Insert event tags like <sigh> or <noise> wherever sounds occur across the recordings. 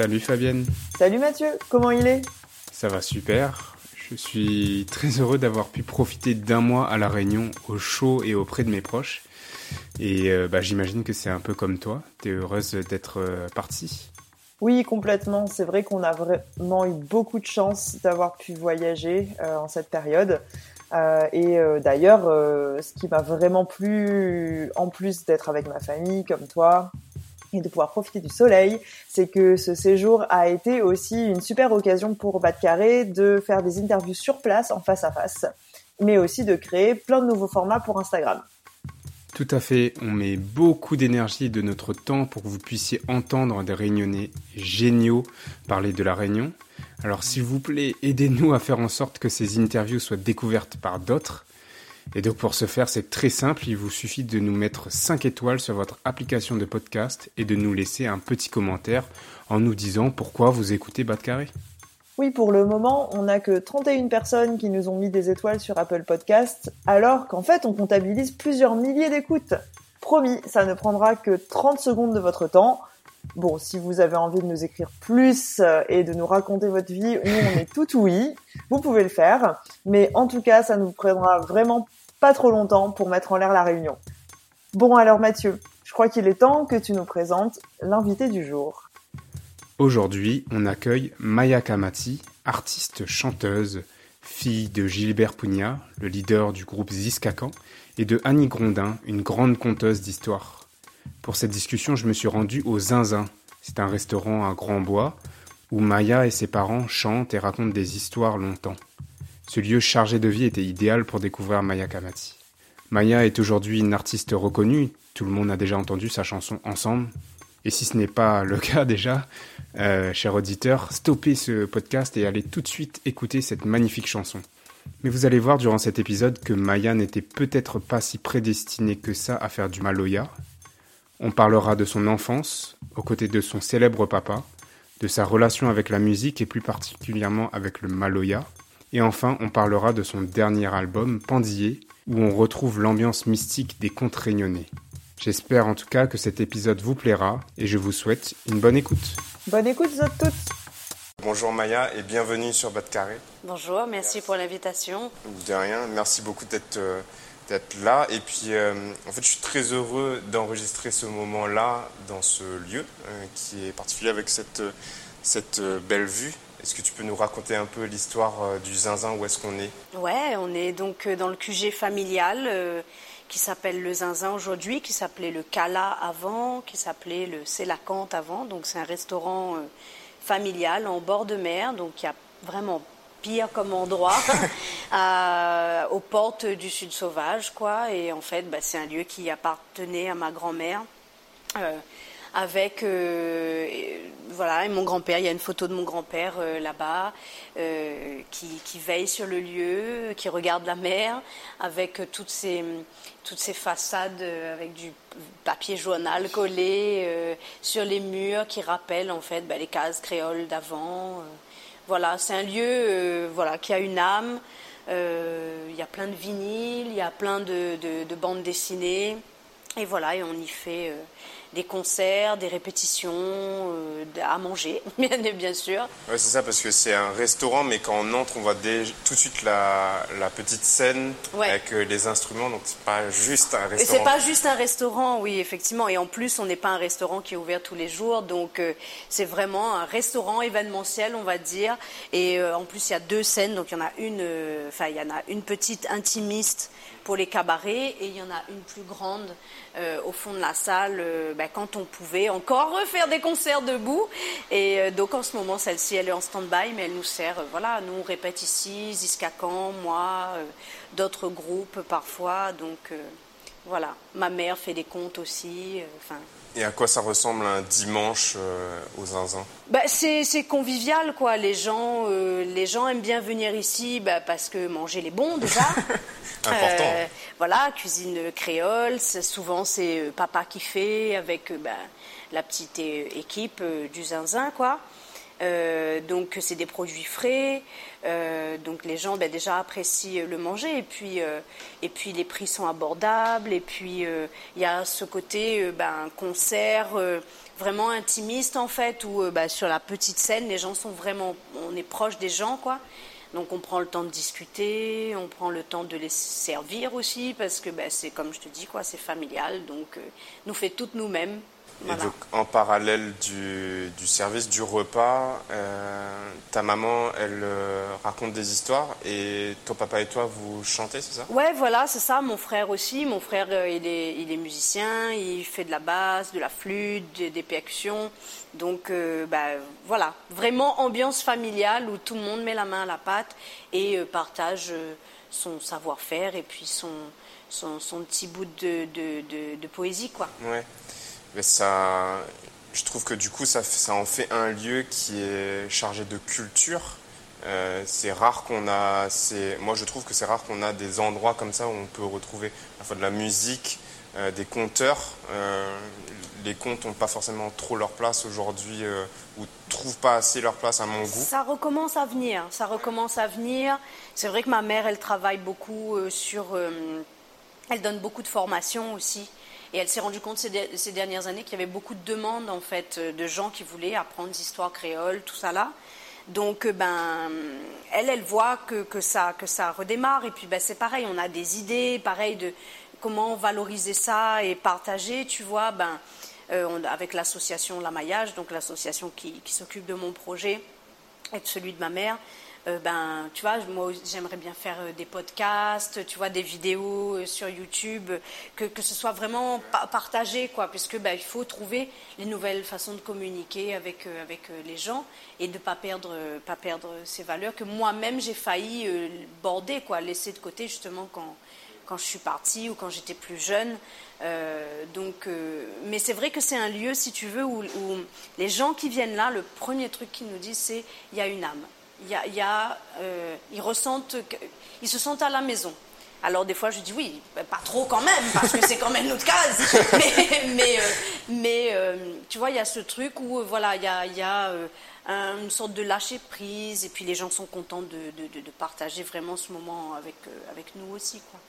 Salut Fabienne Salut Mathieu, comment il est? Ça va super. Je suis très heureux d'avoir pu profiter d'un mois à La Réunion, au chaud et auprès de mes proches. Et euh, bah, j'imagine que c'est un peu comme toi. T'es heureuse d'être euh, partie Oui, complètement. C'est vrai qu'on a vraiment eu beaucoup de chance d'avoir pu voyager euh, en cette période. Et d'ailleurs, ce qui m'a vraiment plu, en plus d'être avec ma famille comme toi, et de pouvoir profiter du soleil, c'est que ce séjour a été aussi une super occasion pour Bas de Carré de faire des interviews sur place, en face à face, mais aussi de créer plein de nouveaux formats pour Instagram. Tout à fait, on met beaucoup d'énergie et de notre temps pour que vous puissiez entendre des réunionnais géniaux parler de la Réunion. Alors s'il vous plaît, aidez-nous à faire en sorte que ces interviews soient découvertes par d'autres. Et donc pour ce faire, c'est très simple, il vous suffit de nous mettre 5 étoiles sur votre application de podcast et de nous laisser un petit commentaire en nous disant pourquoi vous écoutez Bas de Carré. Oui, pour le moment, on n'a que 31 personnes qui nous ont mis des étoiles sur Apple Podcast, alors qu'en fait, on comptabilise plusieurs milliers d'écoutes. Promis, ça ne prendra que 30 secondes de votre temps. Bon, si vous avez envie de nous écrire plus euh, et de nous raconter votre vie, nous, on est tout oui. Vous pouvez le faire. Mais en tout cas, ça nous prendra vraiment pas trop longtemps pour mettre en l'air la réunion. Bon, alors Mathieu, je crois qu'il est temps que tu nous présentes l'invité du jour. Aujourd'hui, on accueille Maya Kamati, artiste chanteuse, fille de Gilbert Pugna, le leader du groupe Ziskakan, et de Annie Grondin, une grande conteuse d'histoire. Pour cette discussion, je me suis rendu au Zinzin. C'est un restaurant à Grand Bois où Maya et ses parents chantent et racontent des histoires longtemps. Ce lieu chargé de vie était idéal pour découvrir Maya Kamati. Maya est aujourd'hui une artiste reconnue, tout le monde a déjà entendu sa chanson Ensemble. Et si ce n'est pas le <laughs> cas déjà, euh, cher auditeur, stoppez ce podcast et allez tout de suite écouter cette magnifique chanson. Mais vous allez voir durant cet épisode que Maya n'était peut-être pas si prédestinée que ça à faire du maloya. On parlera de son enfance, aux côtés de son célèbre papa, de sa relation avec la musique et plus particulièrement avec le maloya. Et enfin, on parlera de son dernier album, Pandillé, où on retrouve l'ambiance mystique des contes réunionnais. J'espère en tout cas que cet épisode vous plaira et je vous souhaite une bonne écoute. Bonne écoute, vous toutes. Bonjour Maya et bienvenue sur Bas de Carré. Bonjour, merci pour l'invitation. De rien, merci beaucoup d'être euh, d'être là. Et puis, euh, en fait, je suis très heureux d'enregistrer ce moment-là dans ce lieu euh, qui est particulier avec cette, cette euh, belle vue. Est-ce que tu peux nous raconter un peu l'histoire euh, du Zinzin Où est-ce qu'on est? Ouais, on est donc euh, dans le QG familial euh, qui s'appelle le Zinzin aujourd'hui, qui s'appelait le Cala avant, qui s'appelait le Célacante avant. Donc c'est un restaurant euh, familial en bord de mer, donc il y a vraiment pire comme endroit, à- <laughs> aux portes du Sud Sauvage, quoi. Et en fait, bah, c'est un lieu qui appartenait à ma grand-mère. Euh, avec euh, voilà et mon grand-père. Il y a une photo de mon grand-père euh, là-bas euh, qui, qui veille sur le lieu qui regarde la mer avec toutes ces toutes ces façades avec du papier journal collé sur les murs qui rappellent en fait bah, les cases créoles d'avant voilà c'est un lieu voilà qui a une âme. Il y a plein de vinyles il y a plein de, de- de bandes dessinées. Et voilà, et on y fait des concerts, des répétitions, euh, à manger, <laughs> bien, sûr. Ouais, c'est ça, parce que c'est un restaurant, mais quand on entre, on voit tout de suite la, la petite scène Ouais. avec euh, les instruments, donc c'est pas juste un Et restaurant. c'est pas juste un restaurant, oui, effectivement. Et en plus, on n'est pas un restaurant qui est ouvert tous les jours, donc euh, c'est vraiment un restaurant événementiel, on va dire. Et en plus, il y a deux scènes, donc il y en a une, enfin, il y en a une petite intimiste pour les cabarets et il y en a une plus grande euh, au fond de la salle euh, ben, quand on pouvait encore refaire des concerts debout. Et euh, donc en ce moment, celle-ci, elle est en stand-by, mais elle nous sert. voilà, nous on répète ici, Ziskakan, moi, euh, d'autres groupes parfois. Donc Voilà. Ma mère fait des contes aussi. Enfin. Et à quoi ça ressemble un dimanche aux zinzins bah, c'est, convivial, quoi. Les gens, les gens aiment bien venir ici bah, parce que manger les bons, déjà. <laughs> Important. voilà, cuisine créole. souvent, c'est papa qui fait avec bah, la petite équipe du zinzin, quoi. Euh, donc c'est des produits frais, euh, donc les gens ben, déjà apprécient le manger. Et puis euh, et puis les prix sont abordables. Et puis il y a ce côté ben, concert vraiment intimiste en fait où ben, sur la petite scène les gens sont vraiment on est proche des gens quoi. Donc on prend le temps de discuter, on prend le temps de les servir aussi parce que ben, c'est comme je te dis quoi, c'est familial. Donc nous fait toutes nous-mêmes et donc, en parallèle du, du service du repas, euh, ta maman, elle euh, raconte des histoires et ton papa et toi, vous chantez, c'est ça? Ouais, voilà, c'est ça. Mon frère aussi. Mon frère, euh, il, est, il est musicien, il fait de la basse, de la flûte, des, percussions. Donc, bah, voilà, vraiment ambiance familiale où tout le monde met la main à la pâte et partage son savoir-faire et puis son, son, son, petit bout de, de, de, de poésie, quoi. Ouais je trouve que du coup, ça, en fait un lieu qui est chargé de culture. Euh, c'est rare qu'on a, moi je trouve que c'est rare qu'on a des endroits comme ça où on peut retrouver à la fois de la musique, euh, des conteurs. Euh, les contes n'ont pas forcément trop leur place aujourd'hui ou trouvent pas assez leur place à mon goût. Ça recommence à venir, ça recommence à venir. C'est vrai que ma mère, elle travaille beaucoup sur, elle donne beaucoup de formations aussi et elle s'est rendue compte ces, dernières années qu'il y avait beaucoup de demandes en fait euh, de gens qui voulaient apprendre des histoires créoles, tout ça là. Donc, euh, ben, elle, elle voit que, que, ça, que ça redémarre. Et puis, ben, c'est pareil, on a des idées, pareil, de comment valoriser ça et partager, tu vois, ben, euh, avec l'association La Maillage, donc l'association qui, qui s'occupe de mon projet et de celui de ma mère. Euh, ben, tu vois, moi j'aimerais bien faire euh, des podcasts, tu vois, des vidéos euh, sur YouTube, que, que ce soit vraiment partagé, quoi, puisque ben, il faut trouver les nouvelles façons de communiquer avec, avec les gens et de ne pas perdre, pas perdre ces valeurs que moi-même j'ai failli border, quoi, laisser de côté justement quand, quand je suis partie ou quand j'étais plus jeune. donc, mais c'est vrai que c'est un lieu, si tu veux, où, où, les gens qui viennent là, le premier truc qu'ils nous disent, c'est il y a une âme il y a, euh, ils ressentent, ils se sentent à la maison. Alors des fois je dis oui, pas trop quand même, parce que c'est quand même notre case. <laughs> Mais, mais, euh, euh, tu vois, il y a ce truc où voilà, il y a, y a une sorte de lâcher prise, et puis les gens sont contents de, de, de partager vraiment ce moment avec, avec nous aussi. Quoi.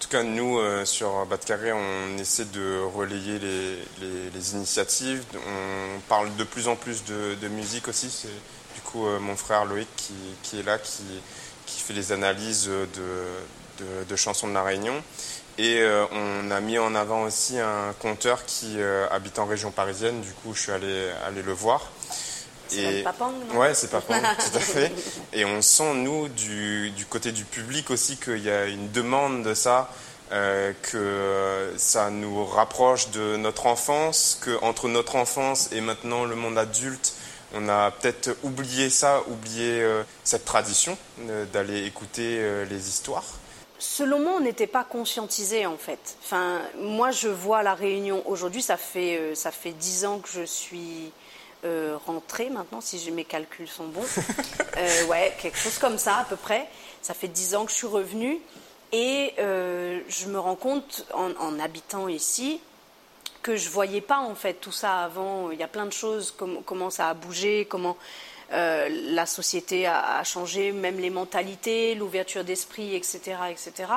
En tout cas, nous, sur Bas Carré, on essaie de relayer les, les, les, initiatives. On parle de plus en plus de, de musique aussi. C'est euh, mon frère Loïc qui, est là, qui, fait les analyses de, chansons de la Réunion. Et euh, on a mis en avant aussi un conteur qui euh, habite en région parisienne. Du coup, je suis allé, le voir. C'est Papang, non Ouais, c'est Papang, <laughs> tout à fait. Et on sent, nous, du, côté du public aussi, qu'il y a une demande de ça, que ça nous rapproche de notre enfance, qu'entre notre enfance et maintenant le monde adulte, on a peut-être oublié ça, oublié euh, cette tradition euh, d'aller écouter euh, les histoires. Selon moi, on n'était pas conscientisé en fait. Enfin, moi, je vois la Réunion aujourd'hui. Ça fait ça fait dix ans que je suis rentrée maintenant, si mes calculs sont bons. <laughs> ouais, quelque chose comme ça à peu près. Ça fait dix ans que je suis revenue et je me rends compte en habitant ici que je voyais pas en fait tout ça avant. Il y a plein de choses, comment ça a bougé, comment euh, la société a, changé, même les mentalités, l'ouverture d'esprit, etc., etc.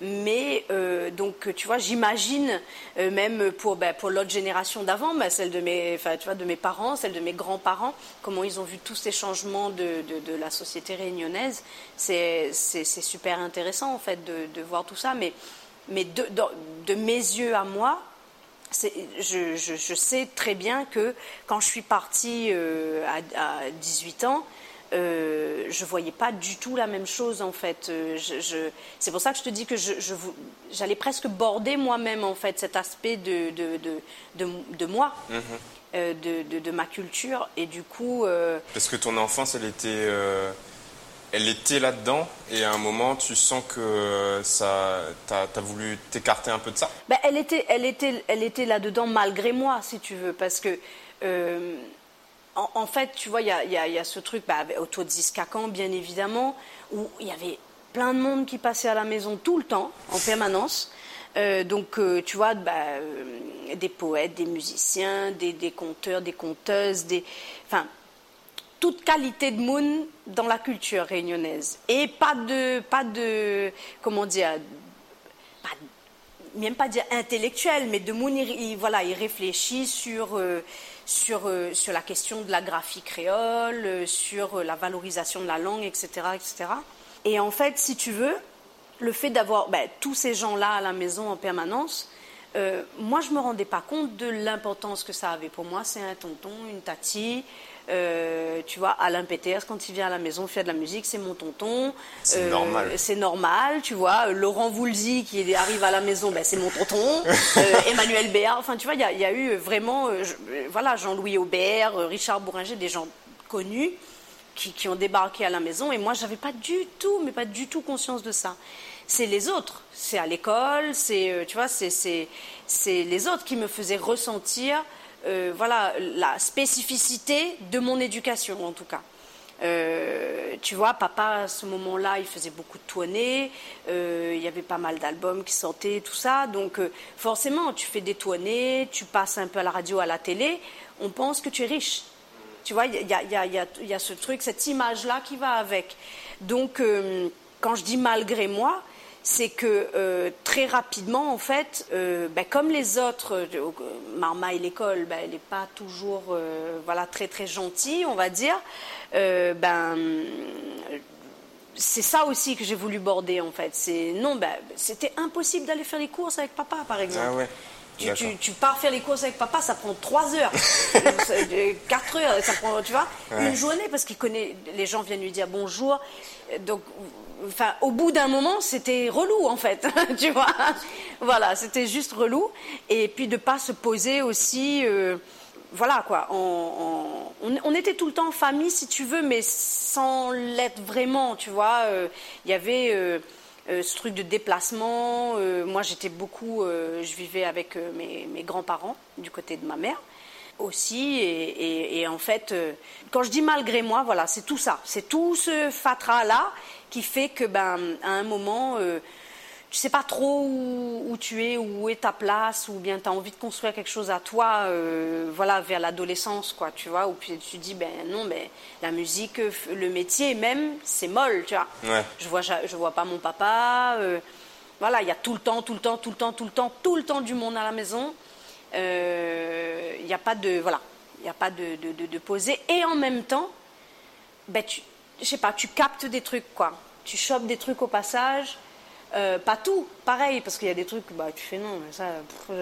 Mais euh, donc, tu vois, j'imagine euh, même pour, ben, pour l'autre génération d'avant, ben, celle de mes, tu vois, de mes parents, celle de mes grands-parents, comment ils ont vu tous ces changements de, de, la société réunionnaise. C'est super intéressant en fait de, de, voir tout ça. Mais, mais de, de mes yeux à moi, je, je, sais très bien que quand je suis partie euh, à, 18 ans, euh, je voyais pas du tout la même chose en fait. Euh, je, c'est pour ça que je te dis que j'allais presque border moi-même en fait cet aspect de, de, de, de moi, euh, de, de, ma culture et du coup. Parce que ton enfance, elle était elle était là-dedans et à un moment tu sens que ça t'as as voulu t'écarter un peu de ça? Ben, elle était elle était elle était là-dedans malgré moi si tu veux parce que euh, en, fait tu vois il y a, ce truc bah, autour de Ziskakan bien évidemment où il y avait plein de monde qui passait à la maison tout le temps en permanence euh, donc, euh, tu vois, bah, des poètes, des musiciens, des, conteurs, des conteuses, des, enfin, toute qualité de moon dans la culture réunionnaise. Et pas de, pas de comment dire, même pas dire intellectuel, mais de moon, il, voilà, il réfléchit sur, euh, sur, euh, sur la question de la graphie créole, euh, sur la valorisation de la langue, etc., etc. Et en fait, si tu veux, le fait d'avoir ben, tous ces gens-là à la maison en permanence, moi, je me rendais pas compte de l'importance que ça avait pour moi. C'est un tonton, une tati, euh, tu vois, Alain Peters, quand il vient à la maison faire de la musique, c'est mon tonton. C'est euh, normal. C'est normal, tu vois. Laurent Voulzy qui arrive à la maison, ben, c'est mon tonton. <laughs> Euh, Emmanuel Béard, enfin, tu vois, il y, a eu vraiment, voilà, Jean-Louis Aubert, Richard Bourringer, des gens connus qui, ont débarqué à la maison. Et moi, j'avais pas du tout, mais pas du tout conscience de ça. C'est les autres. C'est à l'école, c'est, tu vois, c'est les autres qui me faisaient ressentir euh, voilà, la spécificité de mon éducation, en tout cas. Euh, tu vois, papa, à ce moment-là, il faisait beaucoup de tournées, euh, il y avait pas mal d'albums qui sortaient, tout ça. Donc, forcément, tu fais des tournées, tu passes un peu à la radio, à la télé, on pense que tu es riche. Tu vois, il y a, y a, ce truc, cette image-là qui va avec. Donc, quand je dis malgré moi, c'est que euh, très rapidement, en fait, euh, ben, comme les autres, euh, Marma et l'école, ben, elle n'est pas toujours voilà, très très gentille, on va dire, ben, c'est ça aussi que j'ai voulu border, en fait. C'est, non, ben, c'était impossible d'aller faire les courses avec papa, par exemple. Ah tu, pars faire les courses avec papa, ça prend 3 heures, <laughs> 4 heures, ça prend, tu vois, une journée parce qu'il connaît, les gens viennent lui dire bonjour. Donc, enfin, au bout d'un moment, c'était relou en fait, <laughs> tu vois. Voilà, c'était juste relou. Et puis de pas se poser aussi, euh, voilà quoi. On, était tout le temps en famille, si tu veux, mais sans l'être vraiment, tu vois. Euh, il y avait euh, ce truc de déplacement. moi, j'étais beaucoup, je vivais avec mes grands-parents du côté de ma mère aussi. Et, et, en fait, quand je dis malgré moi, voilà, c'est tout ça. C'est tout ce fatras-là qui fait que, ben, à un moment, euh, tu sais pas trop où, tu es, où est ta place, ou bien tu as envie de construire quelque chose à toi, euh, voilà, vers l'adolescence, quoi, tu vois, ou puis tu dis, ben non, ben, la musique, le métier même, c'est molle, tu vois. Je vois, je vois pas mon papa, euh, voilà, il y a tout le temps, tout le temps, tout le temps, tout le temps, tout le temps du monde à la maison. Il n'y a pas de, voilà, il n'y a pas de, de, de, poser. Et en même temps, ben, tu, je sais pas, tu captes des trucs, quoi. Tu chopes des trucs au passage. Euh, pas tout, pareil, parce qu'il y a des trucs, bah, tu fais non, mais ça,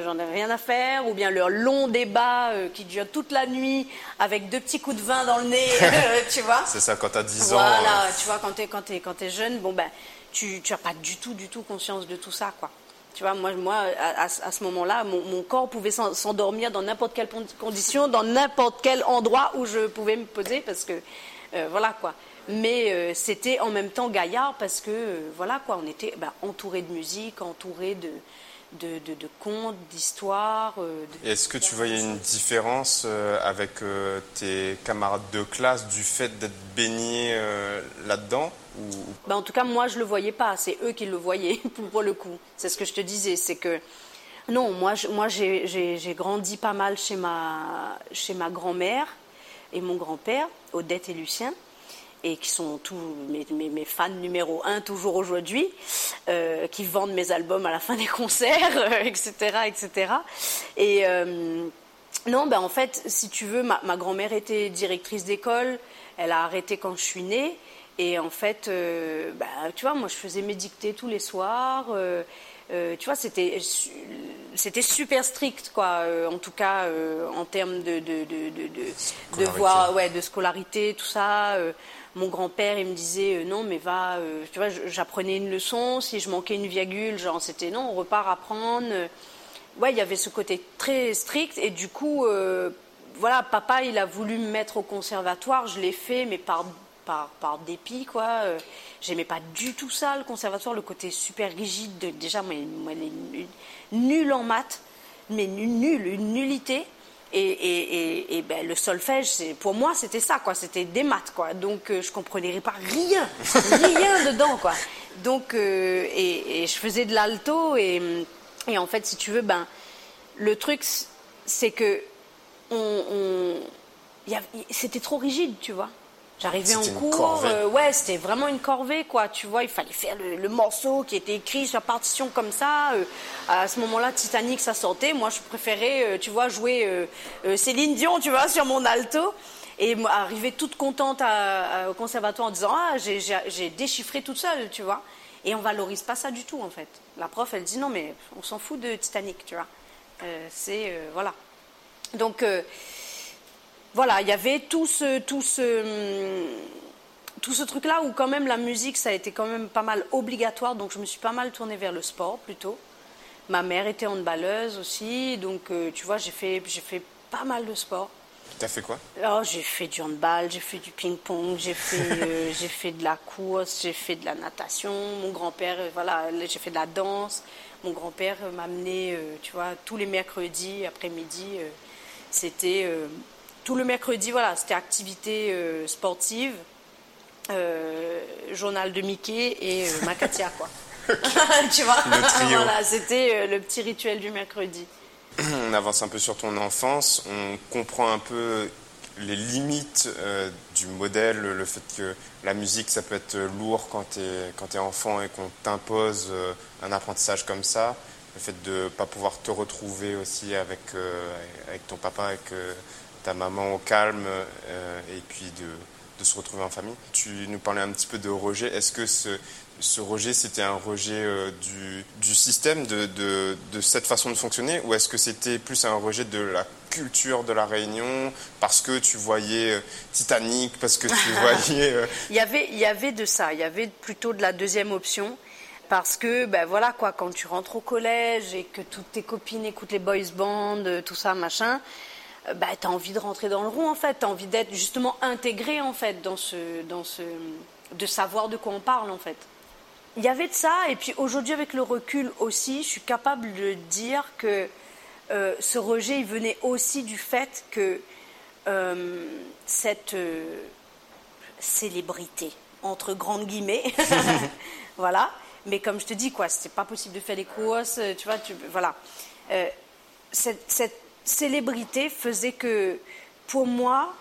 j'en ai rien à faire, ou bien leur long débat euh, qui dure toute la nuit avec deux petits coups de vin dans le nez, <laughs> tu vois. C'est ça, quand tu as 10 ans. Voilà, tu vois, quand tu es, quand es, quand es jeune, bon, ben, tu n'as pas du tout, du tout conscience de tout ça, quoi. Tu vois, moi, moi à, à ce moment-là, mon, mon, corps pouvait s'endormir dans n'importe quelle condition, dans n'importe quel endroit où je pouvais me poser, parce que, euh, voilà, quoi. Mais euh, c'était en même temps gaillard parce que euh, voilà quoi, on était bah, entouré de musique, entouré de, de, de, contes, d'histoires. Euh, Est-ce que tu voyais une différence avec tes camarades de classe du fait d'être baigné là-dedans ou... bah, En tout cas, moi, je ne le voyais pas. C'est eux qui le voyaient, <laughs> pour le coup. C'est ce que je te disais. C'est que, non, moi, moi j'ai grandi pas mal chez ma, chez ma grand-mère et mon grand-père, Odette et Lucien et qui sont tous mes, fans numéro un toujours aujourd'hui, euh, qui vendent mes albums à la fin des concerts, <laughs> etc., etc. Et euh, non, ben en fait, si tu veux, ma, grand-mère était directrice d'école, elle a arrêté quand je suis née, et en fait, euh, ben, tu vois, moi je faisais mes dictées tous les soirs. Tu vois, c'était c'était super strict, quoi. en tout cas, en termes de de de de, de, ouais, de scolarité, tout ça mon grand-père, il me disait euh, non, mais va, euh, tu vois, j'apprenais une leçon, si je manquais une virgule, genre c'était non, on repart apprendre. Ouais, il y avait ce côté très strict et du coup, euh, voilà, papa, il a voulu me mettre au conservatoire, je l'ai fait, mais par par, par dépit, quoi. J'aimais pas du tout ça, le conservatoire, le côté super rigide. De, déjà, moi, moi, nulle en maths, mais nulle, une nullité. Et, et, et, ben, le solfège, pour moi, c'était ça, quoi. C'était des maths, quoi. Donc, euh, je comprenais pas rien, rien <laughs> dedans, quoi. Donc, euh, et, je faisais de l'alto et, en fait, si tu veux, ben, le truc, c'est que on, c'était trop rigide, tu vois. J'arrivais en cours, euh, ouais, c'était vraiment une corvée, quoi. Tu vois, il fallait faire le, morceau qui était écrit sur partition comme ça. Euh, à ce moment-là, Titanic, ça sortait. Moi, je préférais, euh, tu vois, jouer Céline Dion, tu vois, <laughs> sur mon alto. Et arriver toute contente au conservatoire en disant Ah, j'ai déchiffré toute seule, tu vois. Et on valorise pas ça du tout, en fait. La prof, elle dit Non, mais on s'en fout de Titanic, tu vois. C'est. voilà. Donc voilà, il y avait tout ce, tout ce, tout ce truc-là où quand même la musique, ça a été quand même pas mal obligatoire, donc je me suis pas mal tournée vers le sport plutôt. Ma mère était handballeuse aussi, donc euh, tu vois, j'ai fait, j'ai fait pas mal de sport. T'as fait quoi? Oh, J'ai fait du handball, j'ai fait du ping-pong, j'ai fait, <laughs> euh, j'ai fait de la course, j'ai fait de la natation. Mon grand-père, euh, voilà, j'ai fait de la danse. Mon grand-père m'amenait, tu vois, tous les mercredis après-midi, c'était tout le mercredi, voilà, c'était activité euh, sportive, euh, journal de Mickey et euh, Makatia, quoi. <laughs> <laughs> tu vois Voilà, c'était le petit rituel du mercredi. On avance un peu sur ton enfance, on comprend un peu les limites du modèle, le fait que la musique, ça peut être lourd quand tu es, es, enfant et qu'on t'impose un apprentissage comme ça. Le fait de ne pas pouvoir te retrouver aussi avec, avec ton papa, avec ta maman au calme euh, et puis de, de, se retrouver en famille. Tu nous parlais un petit peu de rejet. Est-ce que ce, ce rejet, c'était un rejet euh, du, du, système, de, de, de, cette façon de fonctionner, ou est-ce que c'était plus un rejet de la culture de la Réunion, parce que tu voyais euh, Titanic, parce que tu <laughs> voyais... il, y avait, il y avait de ça, il y avait plutôt de la deuxième option. Parce que, ben voilà quoi, quand tu rentres au collège et que toutes tes copines écoutent les boys bands, tout ça, machin, bah, tu as envie de rentrer dans le rond en fait, tu as envie d'être justement intégré en fait dans ce, dans ce, de savoir de quoi on parle en fait. Il y avait de ça, et puis aujourd'hui avec le recul aussi, je suis capable de dire que euh, ce rejet il venait aussi du fait que euh, cette célébrité, entre grandes guillemets, <laughs> voilà, mais comme je te dis, quoi, c'était pas possible de faire les courses, tu vois, tu, voilà. cette célébrité faisait que, pour moi,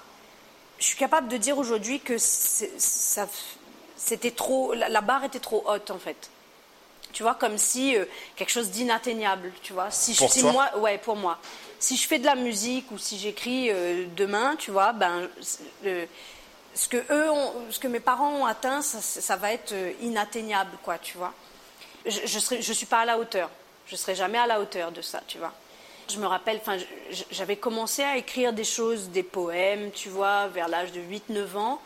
je suis capable de dire aujourd'hui que c'était trop, la barre était trop haute en fait. Tu vois, comme si euh, quelque chose d'inatteignable, tu vois. Si, pour si moi, ouais, pour moi. Si je fais de la musique ou si j'écris euh, demain, tu vois, ben, ce que eux, ont, ce que mes parents ont atteint, ça, va être euh, inatteignable, quoi, tu vois. Je, je je suis pas à la hauteur. Je serai jamais à la hauteur de ça, tu vois. Je me rappelle, j'avais commencé à écrire des choses, des poèmes, tu vois, vers l'âge de 8-9 ans.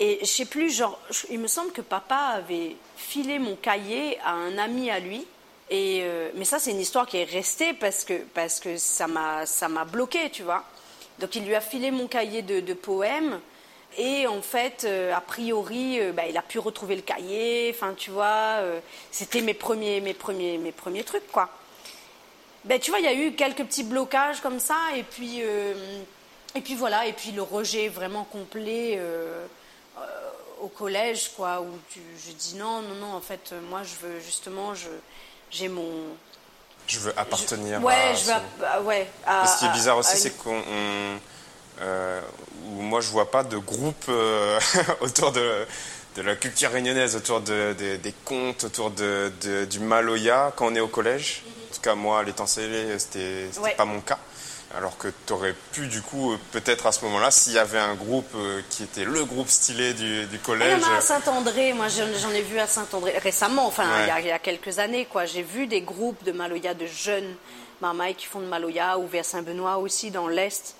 Et je sais plus, genre, il me semble que papa avait filé mon cahier à un ami à lui. Et euh, mais ça, c'est une histoire qui est restée parce que, parce que ça m'a bloqué, tu vois. Donc il lui a filé mon cahier de, poèmes. Et en fait, euh, a priori, euh, bah, il a pu retrouver le cahier. Enfin, tu vois, c'était mes premiers, mes premiers, mes premiers trucs, quoi ben, tu vois, il y a eu quelques petits blocages comme ça, et puis, euh, et puis voilà, et puis le rejet vraiment complet euh, euh, au collège, quoi, où tu, je dis non, non, non, en fait, moi, je veux justement, je, j'ai mon. Je veux appartenir ouais, à. Je veux, bah, ouais, ce qui est bizarre aussi, c'est qu'on. moi, je vois pas de groupe <laughs> autour de de la culture réunionnaise, autour de, des contes, autour de, du Maloya quand on est au collège. En tout cas, moi, l'étant scellé, c'était n'était pas mon cas. Alors que tu aurais pu, du coup, peut-être à ce moment-là, s'il y avait un groupe euh, qui était le groupe stylé du, collège. à Saint-André, moi j'en ai vu à Saint-André récemment, enfin il, y a, quelques années, quoi. J'ai vu des groupes de Maloya, de jeunes marmailles qui font de Maloya, ou vers Saint-Benoît aussi, dans l'Est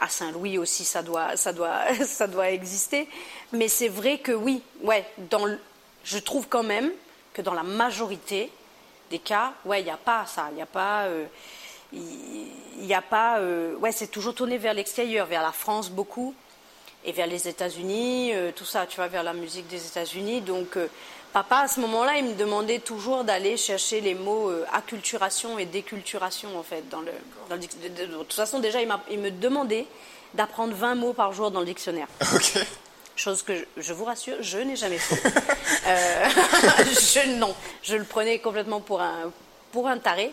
à Saint-Louis aussi, ça doit, ça doit, <laughs> ça doit exister. Mais c'est vrai que oui, ouais, dans je trouve quand même que dans la majorité des cas, ouais, il n'y a pas ça, il n'y a pas, euh, il a pas, euh, ouais, c'est toujours tourné vers l'extérieur, vers la France beaucoup. et vers les États-Unis, tout ça, tu vois, vers la musique des États-Unis. Donc, papa, à ce moment-là, il me demandait toujours d'aller chercher les mots acculturation et déculturation, en fait, dans le, dans le de, de, toute façon, déjà, il, il me demandait d'apprendre 20 mots par jour dans le dictionnaire. <laughs> Ok. Chose que, je vous rassure, je n'ai jamais fait. <laughs> euh, <laughs> je, non, je le prenais complètement pour un, pour un taré.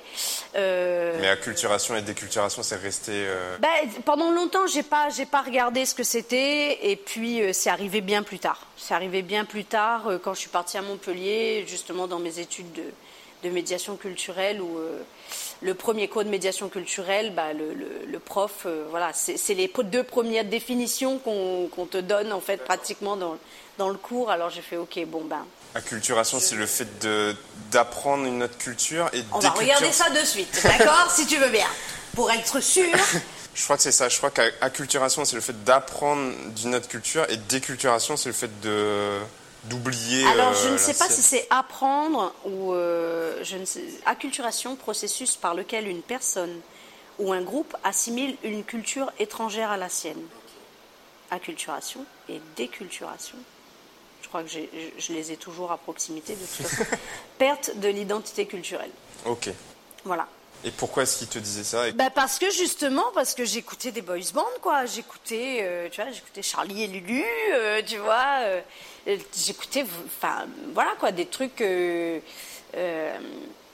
Euh... Mais acculturation et déculturation, c'est resté. Euh... Ben, pendant longtemps, j'ai pas, j'ai pas regardé ce que c'était, et puis euh, c'est arrivé bien plus tard. C'est arrivé bien plus tard euh, quand je suis partie à Montpellier, justement dans mes études de, de médiation culturelle, où euh, le premier cours de médiation culturelle, bah, le, le, le, prof, euh, voilà, c'est les deux premières définitions qu'on qu te donne en fait pratiquement dans, dans le cours. Alors j'ai fait OK, bon ben. Acculturation, c'est le fait d'apprendre une autre culture et On va regarder ça de suite, d'accord, si tu veux bien, pour être sûr. Je crois que c'est ça. Je crois qu'acculturation, c'est le fait d'apprendre d'une autre culture et déculturation, c'est le fait de d'oublier. Alors, je euh, ne sais pas si c'est apprendre ou euh, je ne sais. Acculturation, processus par lequel une personne ou un groupe assimile une culture étrangère à la sienne. Acculturation et déculturation. Je crois que je, je les ai toujours à proximité de toute façon. <laughs> Perte de l'identité culturelle. Ok. Voilà. Et pourquoi est-ce qu'il te disait ça bah Parce que justement, parce que j'écoutais des boys bands, quoi. J'écoutais, euh, tu vois, j'écoutais Charlie et Lulu, euh, tu vois. Euh, j'écoutais, enfin, voilà, quoi, des trucs de,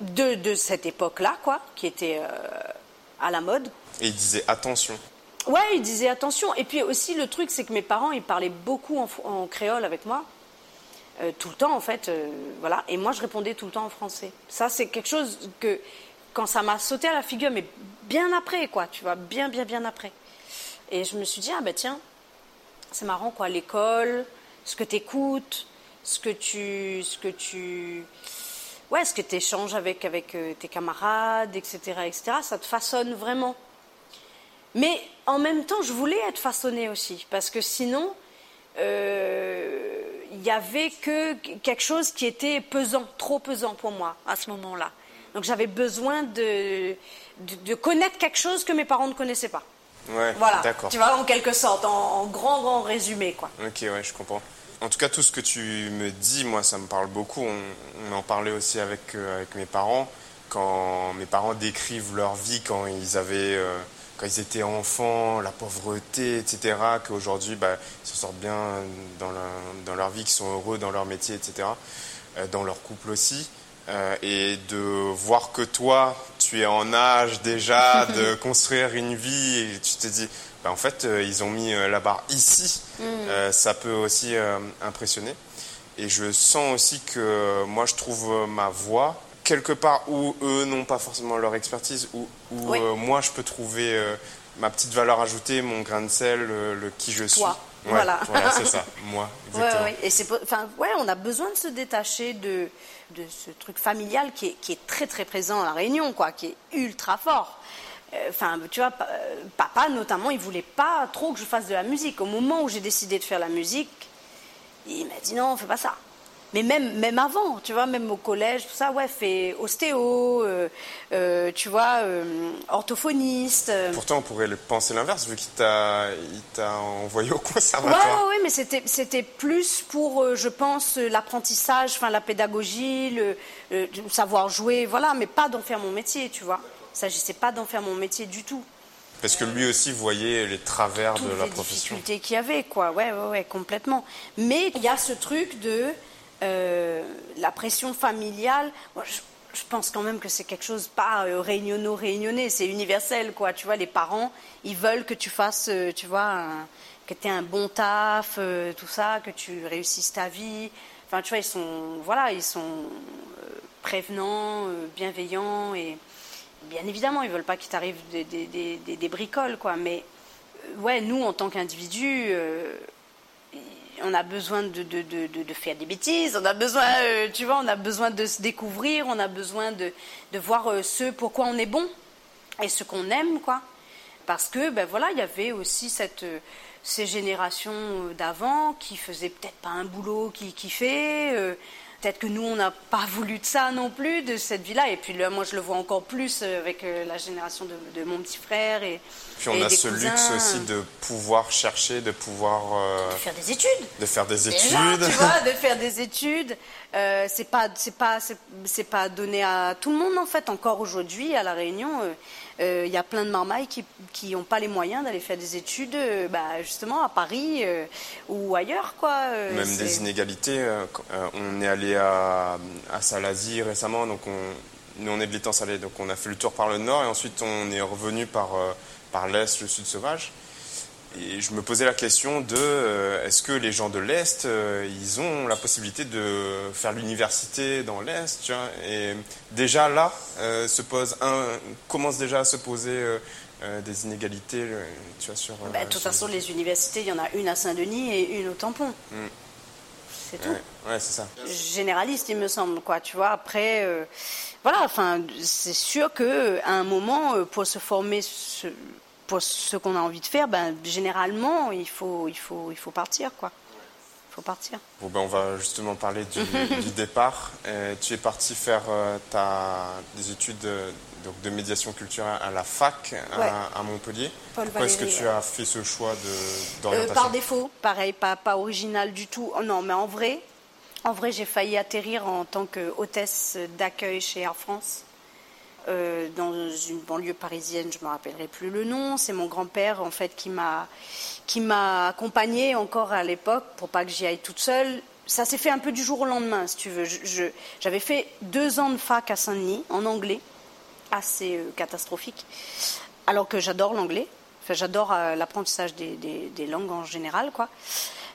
de, cette époque-là, quoi, qui étaient à la mode. Et il disait attention. Ouais, il disait attention. Et puis aussi, le truc, c'est que mes parents, ils parlaient beaucoup en, en créole avec moi. tout le temps, en fait, voilà. Et moi, je répondais tout le temps en français. Ça, c'est quelque chose que quand ça m'a sauté à la figure, mais bien après, quoi, tu vois, bien, bien, bien après. Et je me suis dit, ah ben tiens, c'est marrant, quoi, l'école, ce que tu écoutes, ce que tu. Ce que tu ouais, ce que tu échanges avec, avec euh, tes camarades, etc., etc., ça te façonne vraiment. Mais en même temps, je voulais être façonnée aussi, parce que sinon, il euh, y avait que quelque chose qui était pesant, trop pesant pour moi à ce moment-là. Donc j'avais besoin de, de, de, connaître quelque chose que mes parents ne connaissaient pas. Ouais, voilà. d'accord. Tu vois, en quelque sorte, en, en, grand, grand résumé, quoi. Ok, ouais, je comprends. En tout cas, tout ce que tu me dis, moi, ça me parle beaucoup. On, on en parlait aussi avec, euh, avec mes parents. Quand mes parents décrivent leur vie quand ils avaient... Euh, quand ils étaient enfants, la pauvreté, etc., qu'aujourd'hui, bah, ils se sortent bien dans, la, dans leur vie, qu'ils sont heureux dans leur métier, etc., euh, dans leur couple aussi. Euh, et de voir que toi, tu es en âge déjà <laughs> de construire une vie et tu te dis, bah, en fait, euh, ils ont mis euh, la barre ici, mm. ça peut aussi impressionner. Et je sens aussi que moi, je trouve ma voix quelque part où eux n'ont pas forcément leur expertise, où, où oui. moi, je peux trouver ma petite valeur ajoutée, mon grain de sel, le, le qui je suis. Ouais, voilà, voilà c'est ça, moi. <laughs> Exactement. Ouais, ouais. Et c'est, enfin, ouais, on a besoin de se détacher de, de ce truc familial qui est, qui est très très présent à la Réunion, quoi, qui est ultra fort. Enfin, tu vois, papa notamment, il voulait pas trop que je fasse de la musique. Au moment où j'ai décidé de faire la musique, il m'a dit non, fais pas ça. Mais même, même avant, tu vois, même au collège, tout ça, ouais, fais ostéo, euh, euh, tu vois, euh, orthophoniste. Pourtant, on pourrait le penser l'inverse, vu qu'il t'a, envoyé au <laughs> conservatoire. Ouais, ouais, ouais mais c'était, c'était plus pour, je pense, l'apprentissage, enfin, la pédagogie, le, le, savoir jouer, voilà, mais pas d'en faire mon métier, tu vois. Il ne s'agissait pas d'en faire mon métier du tout. Parce que lui aussi voyait les travers Toutes de la les profession. difficultés qu'il y avait, quoi. Ouais, ouais, ouais, complètement. Mais il y a ce truc de euh, la pression familiale. Je, pense quand même que c'est quelque chose pas euh, réunionno-réunionnais, c'est universel, quoi. Tu vois, les parents, ils veulent que tu fasses, euh, tu vois, un, que tu aies un bon taf, euh, tout ça, que tu réussisses ta vie. Enfin, tu vois, ils sont, voilà, ils sont prévenants, bienveillants et bien évidemment, ils veulent pas qu'il t'arrive des, des, des, bricoles, quoi. Mais ouais, nous, en tant qu'individus, on a besoin de, de, de, de, faire des bêtises, on a besoin, euh, tu vois, on a besoin de se découvrir, on a besoin de, voir euh, ce pourquoi on est bon et ce qu'on aime, quoi. Parce que, ben voilà, il y avait aussi cette, ces générations d'avant qui faisaient peut-être pas un boulot qui kiffaient. Peut-être que nous, on n'a pas voulu de ça non plus, de cette vie-là. Et puis là, moi, je le vois encore plus euh, avec euh, la génération de, mon petit frère. Et, puis on a ce luxe aussi de pouvoir chercher, de pouvoir... de faire des études. De faire des études. tu <laughs> vois, de faire des études. c'est pas, c'est pas, c'est, pas donné à tout le monde en fait. Encore aujourd'hui, à la Réunion, il euh, y a plein de marmailles qui n'ont pas les moyens d'aller faire des études, euh, bah, justement, à Paris euh, ou ailleurs. Quoi. Même des inégalités. on est allé à, à Salazie récemment, donc on, nous on est de l'étang salé, donc on a fait le tour par le nord et ensuite on est revenu par, par l'est, le sud sauvage. Et je me posais la question de euh, est-ce que les gens de l'Est, euh, ils ont la possibilité de faire l'université dans l'Est Et déjà là, euh, se pose un, commence déjà à se poser des inégalités tu vois, sur. Bah, de toute façon, les universités, il y en a une à Saint-Denis et une au Tampon. Mm. C'est tout. Ouais, c'est ça. Généraliste, il me semble, quoi. Tu vois, après, voilà, enfin, c'est sûr qu'à un moment, pour se former. Pour ce qu'on a envie de faire, ben, généralement, il faut, il, faut, il faut partir. Quoi. Il faut partir. Bon, ben, on va justement parler du, <laughs> départ. Euh, tu es parti faire euh, ta, des études euh, donc, de médiation culturelle à la fac à, Montpellier. Pourquoi est-ce que tu as fait ce choix d'orientation Par défaut, pareil, pas, pas original du tout. Oh, non, mais en vrai, en vrai j'ai failli atterrir en tant qu'hôtesse d'accueil chez Air France. Euh, dans une banlieue parisienne, je me rappellerai plus le nom. C'est mon grand-père en fait qui m'a accompagnée encore à l'époque pour pas que j'y aille toute seule. Ça s'est fait un peu du jour au lendemain, si tu veux. J'avais fait deux ans de fac à Saint-Denis en anglais, assez euh, catastrophique, alors que j'adore l'anglais. Enfin, j'adore euh, l'apprentissage des, des, langues en général, quoi.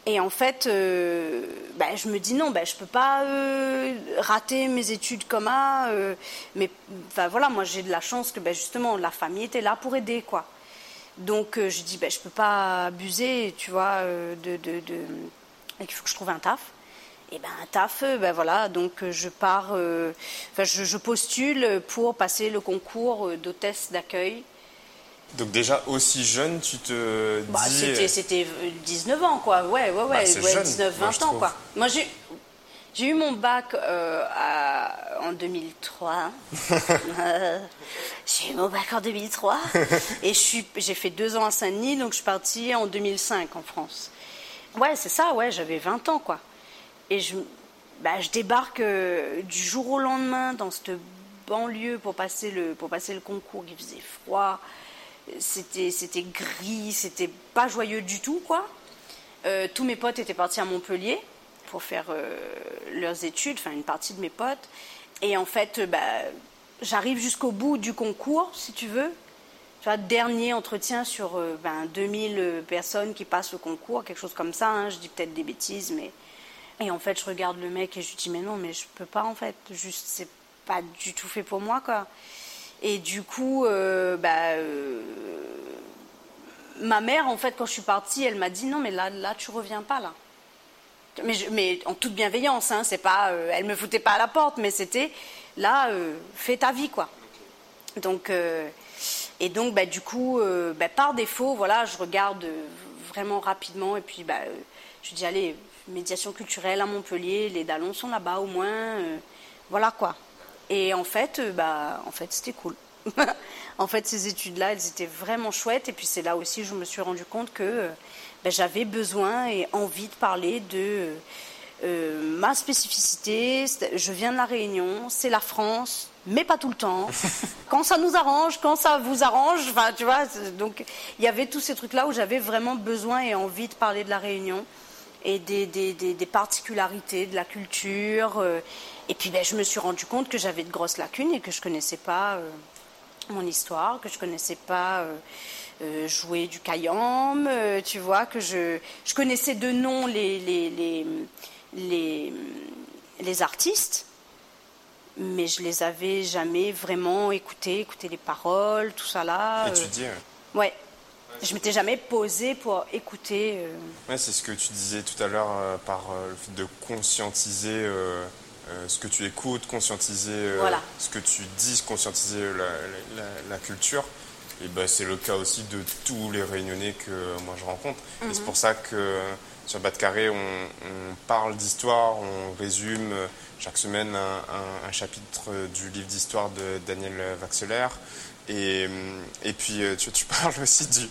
Et en fait, euh, bah, je me dis non, bah, je ne peux pas euh, rater mes études comme ça. Euh, mais voilà, moi j'ai de la chance que bah, justement la famille était là pour aider. quoi. Donc je dis, je ne peux pas abuser, tu vois, de, de, de... il faut que je trouve un taf. Et ben un taf, ben voilà, donc je pars, je, je, postule pour passer le concours d'hôtesse d'accueil donc déjà aussi jeune, tu te bah, dis... C'était 19 ans, quoi. Ouais, ouais, ouais, 19, bah, 20 ans, quoi. Moi, j'ai... Eu mon bac euh, en 2003. <laughs> j'ai eu mon bac en 2003. <laughs> et j'ai fait deux ans à Saint-Denis, donc je suis partie en 2005 en France. Ouais, c'est ça, ouais, j'avais 20 ans, quoi. Et je, bah, je débarque euh, du jour au lendemain dans cette banlieue pour passer le, pour passer le concours. Il faisait froid c'était, c'était gris, c'était pas joyeux du tout, quoi. Euh, tous mes potes étaient partis à Montpellier pour faire euh, leurs études, enfin une partie de mes potes. Et en fait, bah, j'arrive jusqu'au bout du concours, si tu veux. Dernier entretien sur euh, ben, 2000 personnes qui passent le concours, quelque chose comme ça. Hein. je dis peut-être des bêtises, mais. Et en fait, je regarde le mec et je lui dis, mais non, mais je peux pas, en fait. Juste, c'est pas du tout fait pour moi, quoi. Et du coup, euh, bah, euh, ma mère, en fait, quand je suis partie, elle m'a dit non, mais là, là, tu reviens pas là. Mais, mais en toute bienveillance, hein, c'est pas, euh, elle me foutait pas à la porte, mais c'était là, fais ta vie, quoi. Donc, et donc, bah, du coup, bah, par défaut, voilà, je regarde vraiment rapidement, et puis, bah, je dis allez, médiation culturelle à Montpellier, les Dallons sont là-bas au moins, voilà quoi. Et en fait, euh, bah, en fait, c'était cool. <laughs> en fait, ces études-là, elles étaient vraiment chouettes. Et puis c'est là aussi que je me suis rendu compte que euh, bah, j'avais besoin et envie de parler de euh, ma spécificité. Je viens de la Réunion, c'est la France, mais pas tout le temps. <laughs> quand ça nous arrange, quand ça vous arrange, enfin, tu vois. Donc, il y avait tous ces trucs-là où j'avais vraiment besoin et envie de parler de la Réunion et des, des, des, particularités de la culture. Euh, et puis ben, je me suis rendu compte que j'avais de grosses lacunes et que je ne connaissais pas euh, mon histoire, que je ne connaissais pas euh, jouer du kayam, tu vois, que je, je connaissais de nom les, les, les, les, les artistes, mais je les avais jamais vraiment écoutés, écouté les paroles, tout ça là. Étudié. ouais. Je m'étais jamais posée pour écouter. Euh. Ouais, c'est ce que tu disais tout à l'heure euh, par euh, le fait de conscientiser ce que tu écoutes, conscientiser ce que tu dis, conscientiser la, culture. Et ben, c'est le cas aussi de tous les réunionnais que moi je rencontre. Et c'est mhm. pour ça que sur Bas de Carré, on, parle d'histoire, on résume chaque semaine un, chapitre du livre d'histoire de Daniel Vaxelaire. Et, et puis tu, tu, <laughs> parles aussi du,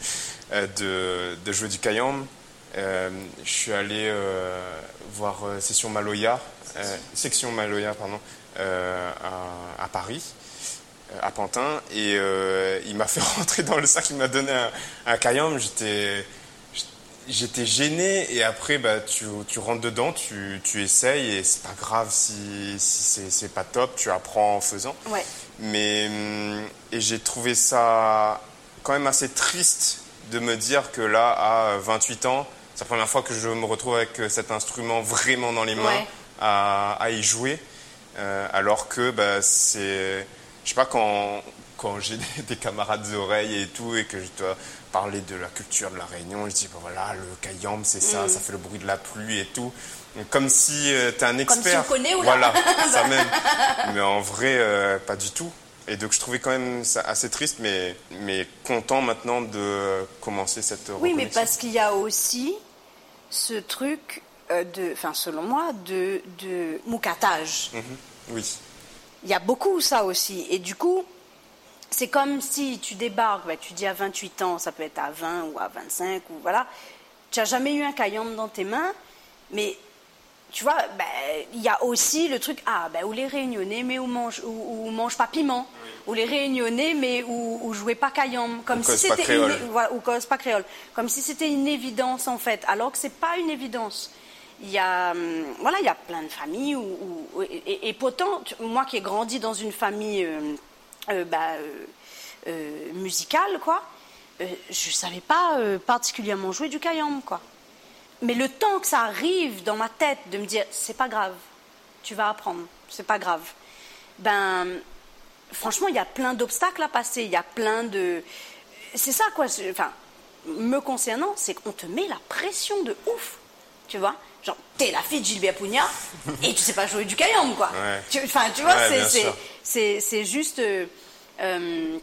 de, de, jouer du Kayam. je suis allé voir Session Maloya, Section Maloya pardon, à, Paris. Euh, à Pantin et euh, il m'a <laughs> fait rentrer dans le sac, il m'a donné un, un Cayenne, j'étais j'étais gêné et après bah, tu, tu rentres dedans, tu, tu essayes et c'est pas grave si, si c'est pas top, tu apprends en faisant. Ouais. Mais hum, et j'ai trouvé ça quand même assez triste de me dire que là à 28 ans, c'est la première fois que je me retrouve avec cet instrument vraiment dans les mains à, à, y jouer, euh, alors que bah, c'est je sais pas, quand, quand j'ai <laughs> des, camarades d'oreilles et tout, et que je dois parler de la culture de la Réunion, je dis, voilà, le Kayam, c'est ça, mm. ça fait le bruit de la pluie et tout. Comme si euh, tu es un expert. Comme si on connaît ou Voilà, <laughs> ça même. Mais en vrai, euh, pas du tout. Et donc je trouvais quand même ça assez triste, mais, mais content maintenant de commencer cette Oui, mais parce qu'il y a aussi ce truc, euh, de, enfin selon moi, de, de moucatage. Mhm. oui. Il y a beaucoup ça aussi. Et du coup, c'est comme si tu débarques, bah, tu dis à 28 ans, ça peut être à 20 ou à 25, ou voilà. Tu n'as jamais eu un caillon dans tes mains, mais tu vois, bah, il y a aussi le truc, ah, bah, ou les réunionnais, mais où mange, ou, mange pas piment, ou les réunionnais, mais où, où pas caillon, comme si c'était une, ou cause pas créole, comme si c'était une évidence en fait, alors que c'est pas une évidence. Il y a, hum, voilà, il y a plein de familles où, et, pourtant, moi qui ai grandi dans une famille euh, euh, bah, euh, musicale, quoi, je savais pas particulièrement jouer du kayam, quoi. Mais le temps que ça arrive dans ma tête de me dire, c'est pas grave, tu vas apprendre, c'est pas grave. Ben, franchement, il y a plein d'obstacles à passer, il y a plein de, c'est ça, quoi. Enfin, me concernant, c'est qu'on te met la pression de ouf, tu vois genre, t'es la fille de Gilbert Pugna et tu sais pas jouer du caillon, quoi. Enfin, tu, vois, c'est juste. Euh, euh,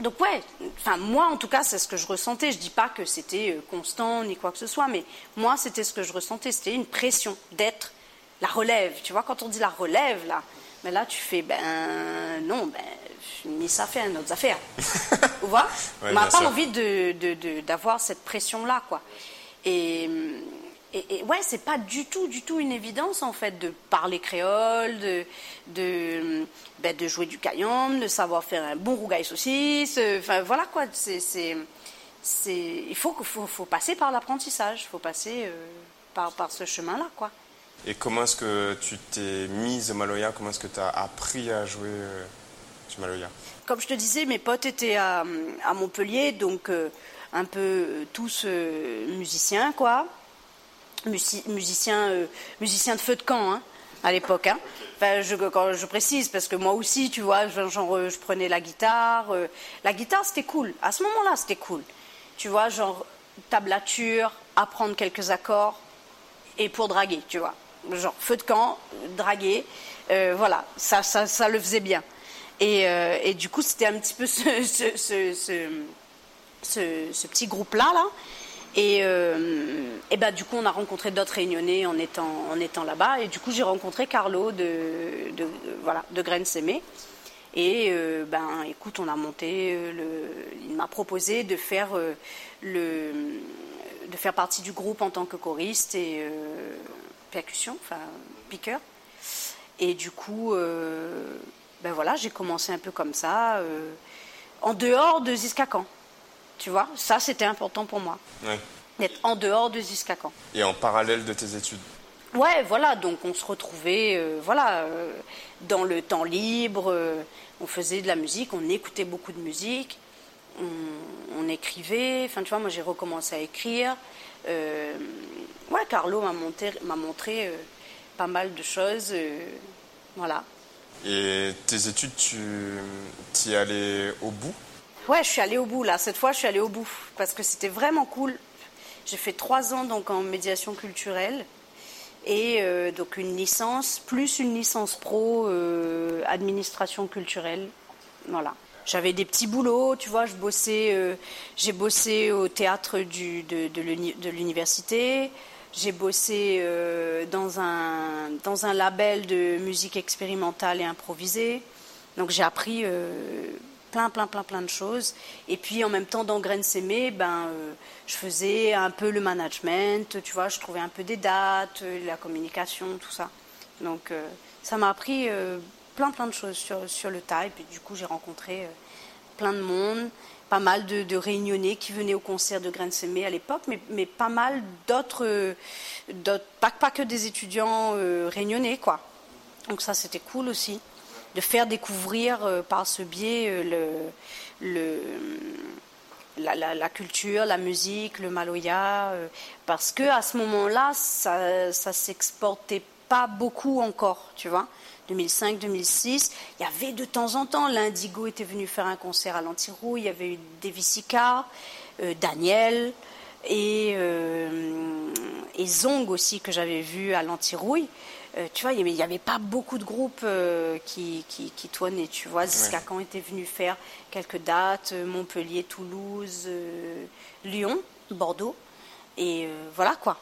donc ouais, enfin moi en tout cas c'est ce que je ressentais. Je dis pas que c'était euh, constant ni quoi que ce soit, mais moi c'était ce que je ressentais. C'était une pression d'être la relève. Tu vois, quand on dit la relève là, mais là tu fais ben non, ben mais ça fait un autre affaire. <laughs> tu vois? On n'a pas envie d'avoir de, de, cette pression là quoi. Et et, ouais, c'est pas du tout, du tout une évidence en fait de parler créole, de, de, ben, de jouer du caillon, de savoir faire un bon rougail saucisse. Euh, enfin voilà quoi. C'est, c'est, il faut, faut, faut passer par l'apprentissage, il faut passer euh, par, par ce chemin-là quoi. Et comment est-ce que tu t'es mise au Maloya? Comment est-ce que tu as appris à jouer euh, du Maloya? Comme je te disais, mes potes étaient à, à Montpellier, donc un peu tous musiciens quoi musicien, euh, musicien de feu de camp hein, à l'époque. Hein. Enfin, je, je précise, parce que moi aussi, tu vois, genre, euh, je prenais la guitare. Euh, la guitare, c'était cool. À ce moment-là, c'était cool. Tu vois, genre tablature, apprendre quelques accords et pour draguer, tu vois. Genre feu de camp, draguer. voilà, ça, ça, ça, le faisait bien. Et, et du coup, c'était un petit peu ce, ce, ce, petit groupe-là, là, et, euh, ben, du coup, on a rencontré d'autres réunionnais en étant, là-bas. Et du coup, j'ai rencontré Carlo de, Graines. Et euh, ben, écoute, on a monté. Euh, le, il m'a proposé de faire, le, de faire partie du groupe en tant que choriste et percussion, enfin piqueur. Et du coup, ben voilà, j'ai commencé un peu comme ça, en dehors de Ziskakan. Tu vois, ça c'était important pour moi. D'être en dehors de Ziskakan. Et en parallèle de tes études Ouais, voilà, donc on se retrouvait euh, voilà, euh, dans le temps libre, euh, on faisait de la musique, on écoutait beaucoup de musique, on, écrivait, enfin tu vois, moi j'ai recommencé à écrire. ouais, Carlo m'a montré, montré pas mal de choses, voilà. Et tes études, tu y allé au bout? Ouais, je suis allée au bout là. Cette fois, je suis allée au bout parce que c'était vraiment cool. J'ai fait trois ans donc en médiation culturelle et euh, donc une licence plus une licence pro euh, administration culturelle. Voilà. J'avais des petits boulots, tu vois. Je bossais, euh, j'ai bossé au théâtre de, de l'université. J'ai bossé dans, un, dans un label de musique expérimentale et improvisée. Donc j'ai appris plein, plein, plein, plein de choses. Et puis en même temps, dans Graines Sémées, ben, euh, je faisais un peu le management, tu vois, je trouvais un peu des dates, la communication, tout ça. Donc ça m'a appris plein, plein de choses sur, sur le tas. Et puis du coup, j'ai rencontré plein de monde pas mal de, réunionnais qui venaient au concert de Graines Semées à l'époque, mais, pas mal d'autres, pas, pas, que des étudiants euh, réunionnais, quoi. Donc ça, c'était cool aussi, de faire découvrir euh, par ce biais euh, la, culture, la musique, le maloya, parce que à ce moment-là, ça, ça s'exportait pas beaucoup encore, tu vois. 2005, 2006. Il y avait de temps en temps, l'Indigo était venu faire un concert à l'Antirou, il y avait eu Davis euh, Daniel euh, et, Zong aussi que j'avais vu à l'Antirouille. Euh, tu vois, il n'y avait, pas beaucoup de groupes qui, qui, qui, tournaient, tu vois. Ziskakan était venu faire quelques dates, Montpellier, Toulouse, Lyon, Bordeaux. Et voilà quoi.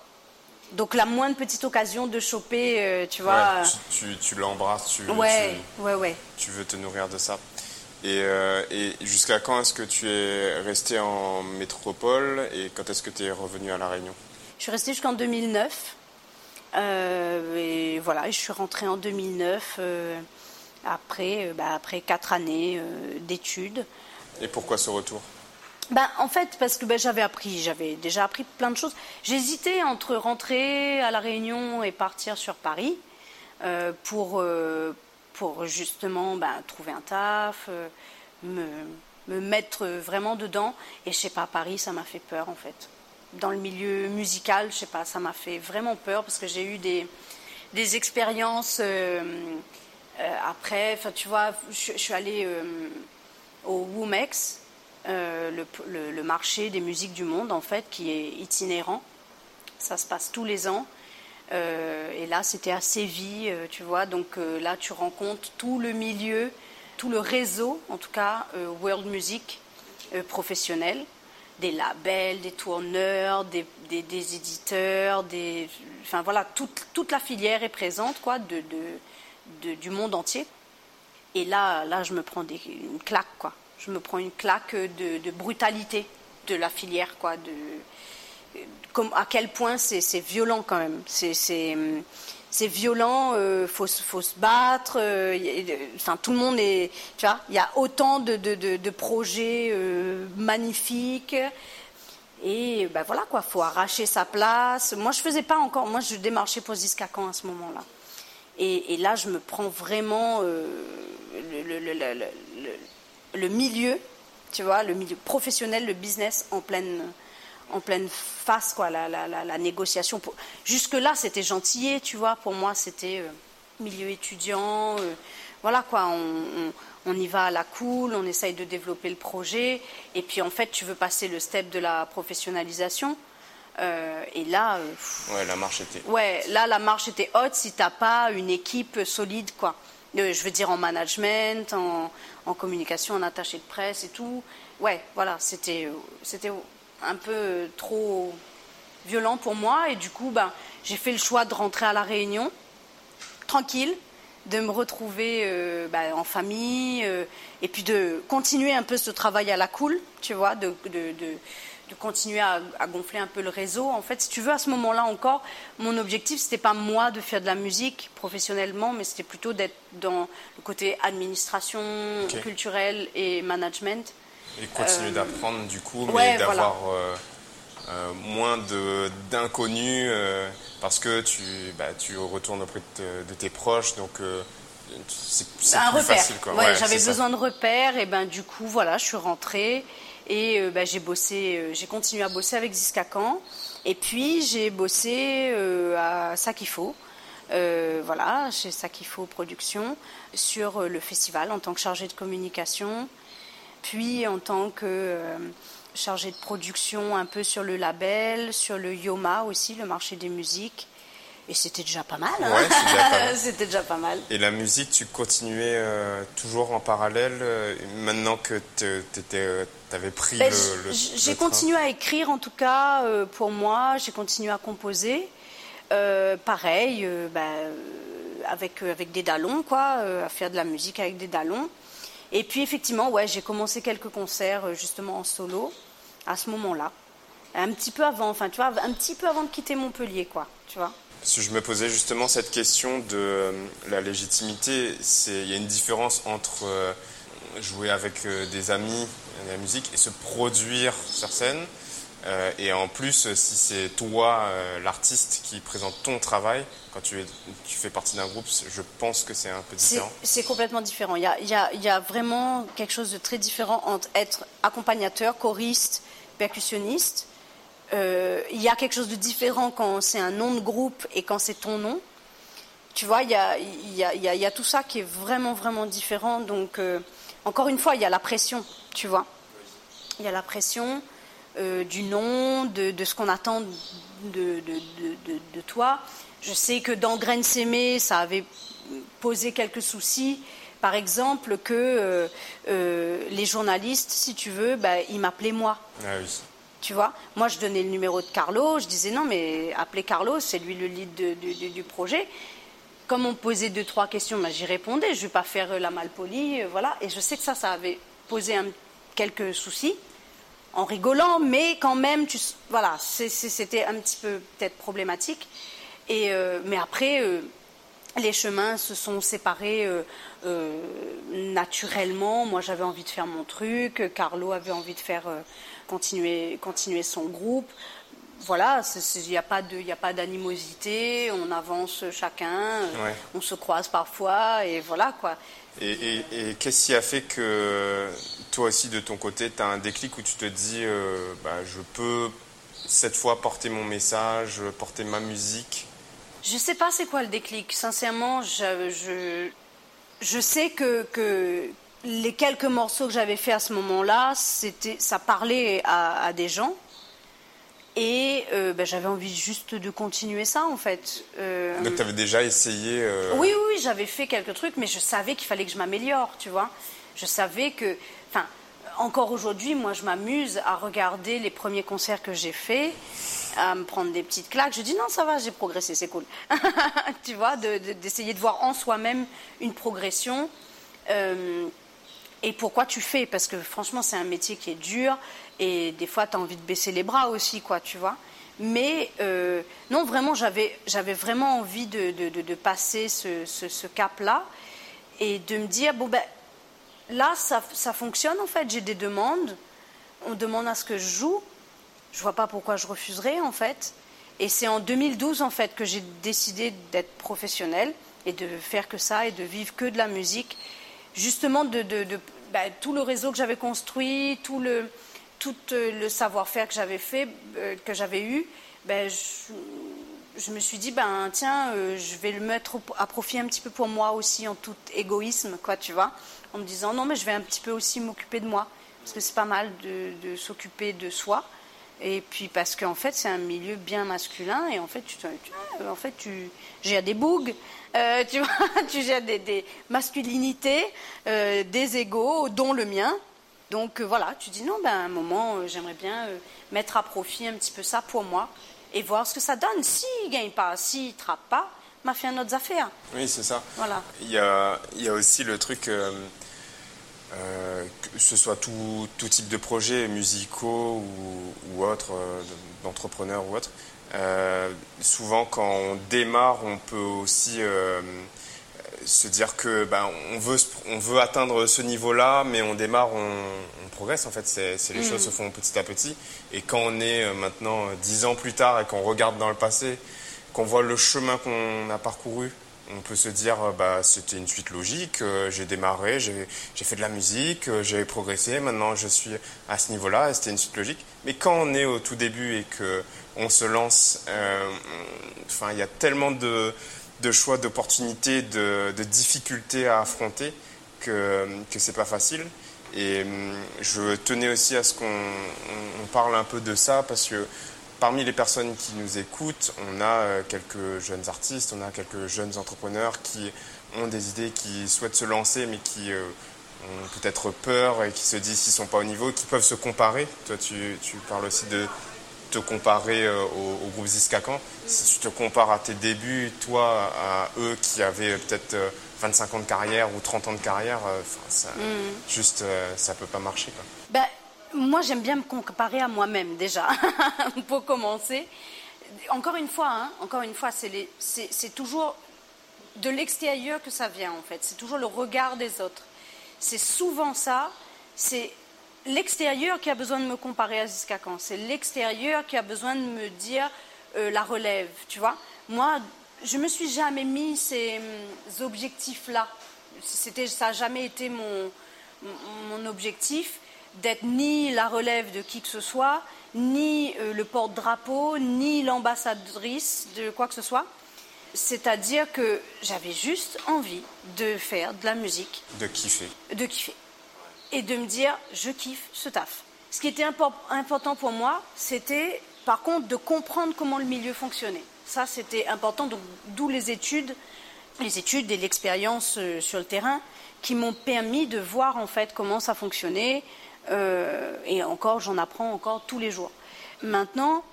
Donc la moindre petite occasion de choper, euh, tu vois. tu, l'embrasses, tu, ouais, ouais, ouais. tu veux te nourrir de ça. Et, euh, jusqu'à quand est-ce que tu es resté en métropole et quand est-ce que tu es revenu à La Réunion? Je suis restée jusqu'en 2009. Euh, et voilà, je suis rentrée en 2009 après, bah, après quatre années d'études. Et pourquoi ce retour? Ben, en fait, parce que ben, j'avais appris, j'avais déjà appris plein de choses. J'hésitais entre rentrer à La Réunion et partir sur Paris euh, pour, euh, pour justement ben, trouver un taf, euh, me, me, mettre vraiment dedans. Et je sais pas, Paris, ça m'a fait peur en fait. Dans le milieu musical, je sais pas, ça m'a fait vraiment peur parce que j'ai eu des, des expériences après. Enfin, tu vois, je, suis allée au WOMEX euh, le, marché des musiques du monde, en fait, qui est itinérant. Ça se passe tous les ans. Euh, et là, c'était à Séville, euh, tu vois. Donc là, tu rencontres tout le milieu, tout le réseau, en tout cas, world music professionnel. Des labels, des tourneurs, des, éditeurs, des, enfin voilà, toute, toute, la filière est présente, quoi, de, de, du monde entier. Et là, là, je me prends des, une claque, quoi je me prends une claque de, brutalité de la filière, quoi. De, comme, à quel point c'est violent quand même. C'est violent, il euh, faut, se battre. Euh, tout le monde est. Il y a autant de, projets euh, magnifiques. Et ben voilà quoi, faut arracher sa place. Moi, je faisais pas encore. Moi, je démarchais pour Ziskakan à ce moment-là. Et, là, je me prends vraiment le, le, le milieu, tu vois, le milieu professionnel, le business en pleine, en pleine face, quoi, la, la, la, négociation. Jusque-là, c'était gentillet, tu vois, pour moi, c'était euh, milieu étudiant, euh, voilà, quoi, on, on, y va à la cool, on essaye de développer le projet, et puis en fait, tu veux passer le step de la professionnalisation. Euh, et là, ouais, la marche était. Ouais, là, la marche était haute si t'as pas une équipe solide, quoi. je veux dire en management, en, en communication, en attaché de presse et tout. Ouais, voilà, c'était, c'était un peu trop violent pour moi. Et du coup, ben, j'ai fait le choix de rentrer à La Réunion, tranquille, de me retrouver euh, ben, en famille, euh, et puis de continuer un peu ce travail à la cool, tu vois, de, de, de continuer à, gonfler un peu le réseau. En fait, si tu veux, à ce moment-là encore, mon objectif, c'était pas moi de faire de la musique professionnellement, mais c'était plutôt d'être dans le côté administration culturelle et management. Et continuer euh, d'apprendre du coup, mais d'avoir euh, euh, moins d'inconnus parce que tu, bah, tu retournes auprès de, tes proches, donc c'est un plus repère. facile. J'avais besoin de repères, et ben du coup, voilà, je suis rentrée. Et euh, bah, j'ai bossé, euh, j'ai continué à bosser avec Ziskakan. Et puis j'ai bossé euh, à Sakifo, voilà, chez Sakifo Productions, sur le festival en tant que chargée de communication, puis en tant que chargée de production un peu sur le label, sur le Yoma aussi, le marché des musiques. Et c'était déjà pas mal. Hein <laughs> c'était déjà pas mal. Et la musique, tu continuais toujours en parallèle, maintenant que tu avais pris ben, le, J'ai continué à écrire, en tout cas, euh, pour moi. J'ai continué à composer. pareil, bah, avec, avec des dallons, quoi, à faire de la musique avec des dallons. Et puis effectivement, ouais, j'ai commencé quelques concerts justement en solo à ce moment-là. Un petit peu avant, enfin tu vois, un petit peu avant de quitter Montpellier, quoi, tu vois. Parce je me posais justement cette question de euh, la légitimité. Il y a une différence entre euh, jouer avec euh, des amis, la musique, et se produire sur scène. Et en plus, si c'est toi, l'artiste, qui présente ton travail, quand tu, es, tu fais partie d'un groupe, je pense que c'est un peu différent. C'est complètement différent. Il y, a, il, y a, il y, a, vraiment quelque chose de très différent entre être accompagnateur, choriste, percussionniste, euh, il y a quelque chose de différent quand c'est un nom de groupe et quand c'est ton nom. Tu vois, il y a, y, y a, tout ça qui est vraiment, vraiment différent. Donc, euh, encore une fois, il y a la pression, tu vois. Il y a la pression euh, du nom, de, ce qu'on attend de, de, toi. Je sais que dans Graines Sémées, ça avait posé quelques soucis. Par exemple, que les journalistes, si tu veux, bah, ils m'appelaient moi. Ah oui. Tu vois, moi je donnais le numéro de Carlo, je disais non mais appelez Carlo, c'est lui le lead du projet. Comme on me posait deux trois questions, bah, j'y répondais, je ne vais pas faire euh, la malpolie, euh, voilà. Et je sais que ça, ça avait posé quelques soucis, en rigolant, mais quand même, tu, voilà, c'était un petit peu peut-être problématique. Et euh, mais après, les chemins se sont séparés naturellement. Moi, j'avais envie de faire mon truc, Carlo avait envie de faire continuer, continuer son groupe. Voilà, il n'y a pas de, d'animosité, on avance chacun, on se croise parfois et voilà quoi. Et, qu'est-ce qui a fait que toi aussi de ton côté, tu as un déclic où tu te dis, euh, bah, je peux cette fois porter mon message, porter ma musique? Je sais pas c'est quoi le déclic. Sincèrement, je, je, sais que, que, les quelques morceaux que j'avais fait à ce moment-là, c'était, ça parlait à, des gens. Et euh, ben, j'avais envie juste de continuer ça, en fait. Euh, Donc, tu avais déjà essayé euh, Oui, oui, j'avais fait quelques trucs, mais je savais qu'il fallait que je m'améliore, tu vois. Je savais que. Enfin, encore aujourd'hui, moi, je m'amuse à regarder les premiers concerts que j'ai faits, à me prendre des petites claques. Je dis non, ça va, j'ai progressé, c'est cool. <laughs> tu vois, d'essayer de, voir en soi-même une progression et pourquoi tu fais? Parce que franchement, c'est un métier qui est dur et des fois, tu as envie de baisser les bras aussi, quoi, tu vois. Mais euh, non, vraiment, j'avais, vraiment envie de, de, passer ce, ce, cap-là et de me dire, bon, ben là, ça, ça fonctionne en fait, j'ai des demandes, on demande à ce que je joue, je vois pas pourquoi je refuserais en fait. Et c'est en 2012 en fait que j'ai décidé d'être professionnelle et de faire que ça et de vivre que de la musique justement de, bah, tout le réseau que j'avais construit, tout le, tout euh, le savoir-faire que j'avais fait, euh, que j'avais eu, ben, je, me suis dit, ben tiens, euh, je vais le mettre à profit un petit peu pour moi aussi, en tout égoïsme, quoi, tu vois, en me disant, non, mais je vais un petit peu aussi m'occuper de moi, parce que c'est pas mal de, s'occuper de soi. Et puis parce qu'en fait c'est un milieu bien masculin et en fait tu, en fait tu j'ai des bougs, tu vois, <laughs> tu gères des, masculinités, des égaux, dont le mien. Donc euh, voilà, tu dis non, ben à un moment, j'aimerais bien mettre à profit un petit peu ça pour moi et voir ce que ça donne. S'il ne gagne pas, s'il ne trappe pas, m'a fait un autre affaire. Oui, c'est ça. Voilà. Il y a, il y a aussi le truc, que ce soit tout, tout, type de projets musicaux ou, ou autres, d'entrepreneurs ou autres, euh, souvent, quand on démarre, on peut aussi euh, se dire que ben, on, veut, on veut atteindre ce niveau-là, mais on démarre, on, progresse. En fait, c'est, les mm. choses se font petit à petit. Et quand on est euh, maintenant dix ans plus tard et qu'on regarde dans le passé, qu'on voit le chemin qu'on a parcouru, on peut se dire bah c'était une suite logique. j'ai démarré, j'ai, fait de la musique, j'ai progressé. Maintenant, je suis à ce niveau-là. C'était une suite logique. Mais quand on est au tout début et que on se lance. Euh, enfin, il y a tellement de, choix, d'opportunités, de, difficultés à affronter que, que c'est pas facile. Et hum, je tenais aussi à ce qu'on parle un peu de ça parce que parmi les personnes qui nous écoutent, on a euh, quelques jeunes artistes, on a quelques jeunes entrepreneurs qui ont des idées, qui souhaitent se lancer, mais qui euh, ont peut-être peur et qui se disent s'ils sont pas au niveau, qui peuvent se comparer. Toi, tu parles aussi de, te comparer au, groupe Ziskakan. Si tu te compares à tes débuts, toi, à eux qui avaient peut-être 25 ans de carrière ou 30 ans de carrière, ça, mm. juste, ça peut pas marcher. Quoi. Ben, moi, j'aime bien me comparer à moi-même déjà, <laughs> pour commencer. Encore une fois, hein, encore une fois, c'est toujours de l'extérieur que ça vient en fait. C'est toujours le regard des autres. C'est souvent ça. C'est l'extérieur qui a besoin de me comparer à Ziska C'est l'extérieur qui a besoin de me dire euh, la relève, tu vois. Moi, je me suis jamais mis ces, hum, objectifs-là. C'était, ça n'a jamais été mon, mon objectif d'être ni la relève de qui que ce soit, ni euh, le porte-drapeau, ni l'ambassadrice de quoi que ce soit. C'est-à-dire que j'avais juste envie de faire de la musique. De kiffer. De kiffer. Et de me dire, je kiffe ce taf. Ce qui était important pour moi, c'était par contre de comprendre comment le milieu fonctionnait. Ça, c'était important, d'où les études, les études et l'expérience euh, sur le terrain qui m'ont permis de voir en fait comment ça fonctionnait. Euh, et encore, j'en apprends encore tous les jours. Maintenant,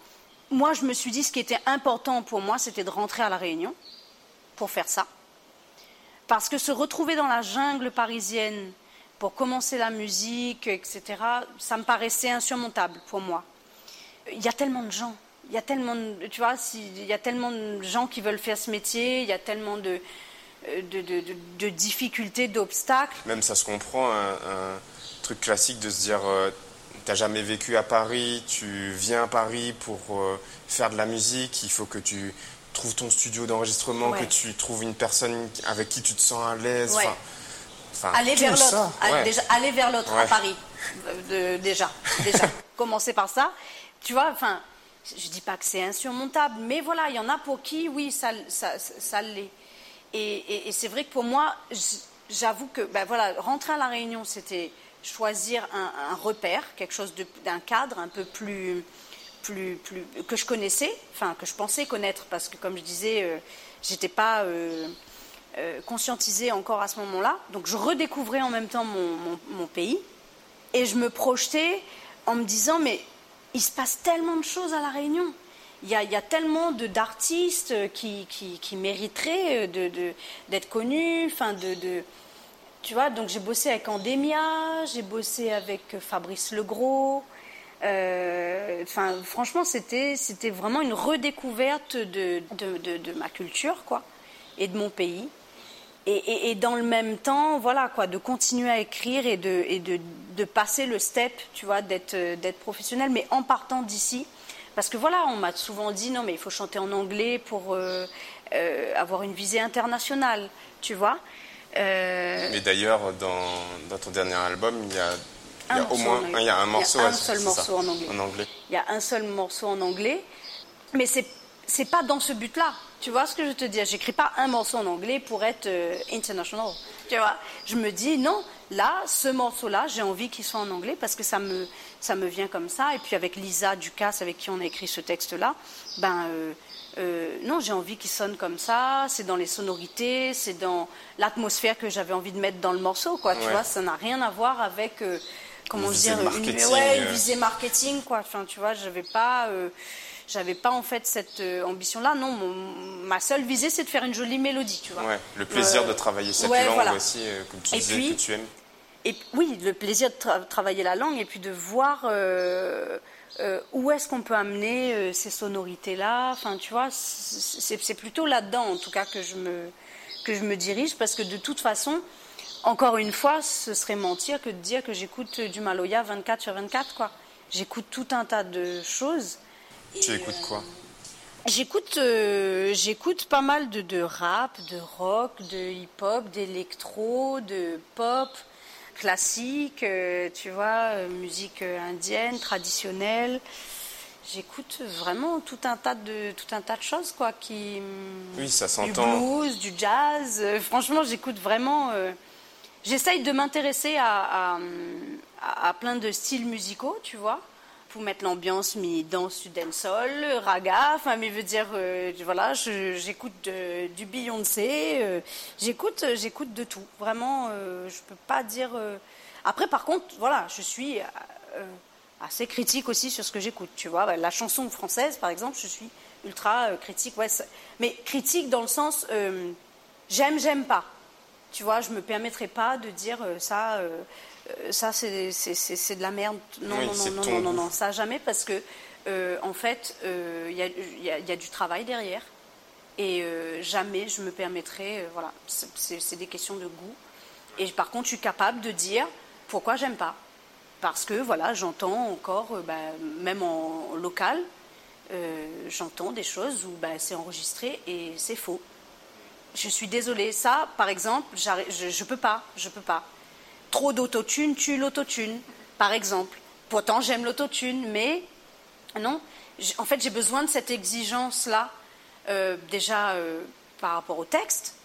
moi, je me suis dit, ce qui était important pour moi, c'était de rentrer à La Réunion pour faire ça. Parce que se retrouver dans la jungle parisienne pour commencer la musique, etc., ça me paraissait insurmontable pour moi. Il y a tellement de gens, il y a tellement, de, tu vois, il y a tellement de gens qui veulent faire ce métier, il y a tellement de, de, difficultés, d'obstacles. Même ça se comprend, un, truc classique de se dire, euh, tu n'as jamais vécu à Paris, tu viens à Paris pour euh, faire de la musique, il faut que tu trouves ton studio d'enregistrement, que tu trouves une personne avec qui tu te sens à l'aise. Aller, vers l'autre, aller, vers l'autre à Paris, euh, déjà, déjà. <laughs> Commencer par ça, tu vois, enfin, je dis pas que c'est insurmontable, mais voilà, il y en a pour qui, oui, ça, ça, ça, l'est. Et, c'est vrai que pour moi, j'avoue que, ben voilà, rentrer à la Réunion, c'était choisir un, repère, quelque chose d'un cadre un peu plus, plus, plus, que je connaissais, enfin que je pensais connaître, parce que comme je disais, euh, j'étais pas euh, conscientisée encore à ce moment-là. Donc je redécouvrais en même temps mon, mon, pays et je me projetais en me disant mais il se passe tellement de choses à la Réunion. Il y a, il y a tellement d'artistes qui, qui, mériteraient d'être de, d'être connus, enfin de, de tu vois, donc j'ai bossé avec Endemia, j'ai bossé avec Fabrice Legros. Euh, enfin, franchement, c'était, c'était vraiment une redécouverte de, de, ma culture, quoi, et de mon pays. Et, et, dans le même temps, voilà, quoi, de continuer à écrire et de, et de, de passer le step, tu vois, d'être, d'être professionnel, mais en partant d'ici. Parce que voilà, on m'a souvent dit, non, mais il faut chanter en anglais pour euh, euh, avoir une visée internationale, tu vois. Euh, Mais d'ailleurs, dans, ton dernier album, il y a, au moins il y a un morceau. Y a un seul morceau en anglais. Il y a un seul morceau en anglais. Mais c'est c'est pas dans ce but-là. Tu vois ce que je te dis? J'écris pas un morceau en anglais pour être euh, international. Tu vois? Je me dis non. Là, ce morceau-là, j'ai envie qu'il soit en anglais parce que ça me ça me vient comme ça. Et puis avec Lisa Ducasse, avec qui on a écrit ce texte-là, ben euh, euh, non, j'ai envie qu'il sonne comme ça, c'est dans les sonorités, c'est dans l'atmosphère que j'avais envie de mettre dans le morceau, quoi, tu vois, ça n'a rien à voir avec, comment dire, une, ouais, euh. visée marketing, quoi, enfin, tu vois, j'avais pas, j'avais pas en fait cette ambition-là, non, ma seule visée, c'est de faire une jolie mélodie, tu vois. le plaisir de travailler cette langue aussi, comme tu disais, que tu aimes. Et oui, le plaisir de travailler la langue et puis de voir euh, où est-ce qu'on peut amener euh, ces sonorités-là Enfin, tu vois, c'est plutôt là-dedans, en tout cas, que je, me, que je me dirige, parce que de toute façon, encore une fois, ce serait mentir que de dire que j'écoute du Maloya 24 sur 24, quoi. J'écoute tout un tas de choses. Tu écoutes quoi? J'écoute, j'écoute pas mal de, de, rap, de rock, de hip-hop, d'électro, de pop classique, euh, tu vois, euh, musique euh, indienne, traditionnelle. J'écoute vraiment tout un tas de tout un tas de choses quoi qui oui ça s'entend. du blues du jazz. Franchement j'écoute vraiment j'essaye de m'intéresser à, à, plein de styles musicaux tu vois pour mettre l'ambiance, mi danse du dancehall, raga, enfin, mais veut dire, euh, voilà, j'écoute du Beyoncé, euh, j'écoute, j'écoute de tout. Vraiment, euh, je peux pas dire. Après, par contre, voilà, je suis assez critique aussi sur ce que j'écoute, tu vois. La chanson française, par exemple, je suis ultra critique, ouais, mais critique dans le sens j'aime, j'aime pas. Tu vois, je me permettrai pas de dire ça, ça c'est, de la merde. Non, non, non, non, non, non, non, ça jamais parce que en fait, il y, y, a du travail derrière. Et euh, jamais je me permettrai, euh, voilà, c'est des questions de goût. Et par contre, je suis capable de dire pourquoi j'aime pas. Parce que voilà, j'entends encore, euh, bah, même en, local, j'entends des choses où bah, c'est enregistré et c'est faux. Je suis désolée. Ça, par exemple, je, ne peux pas. Je peux pas. Trop d'autotune tue l'autotune, par exemple. Pourtant, j'aime l'autotune, mais non. En fait, j'ai besoin de cette exigence-là euh, déjà euh, par rapport au texte,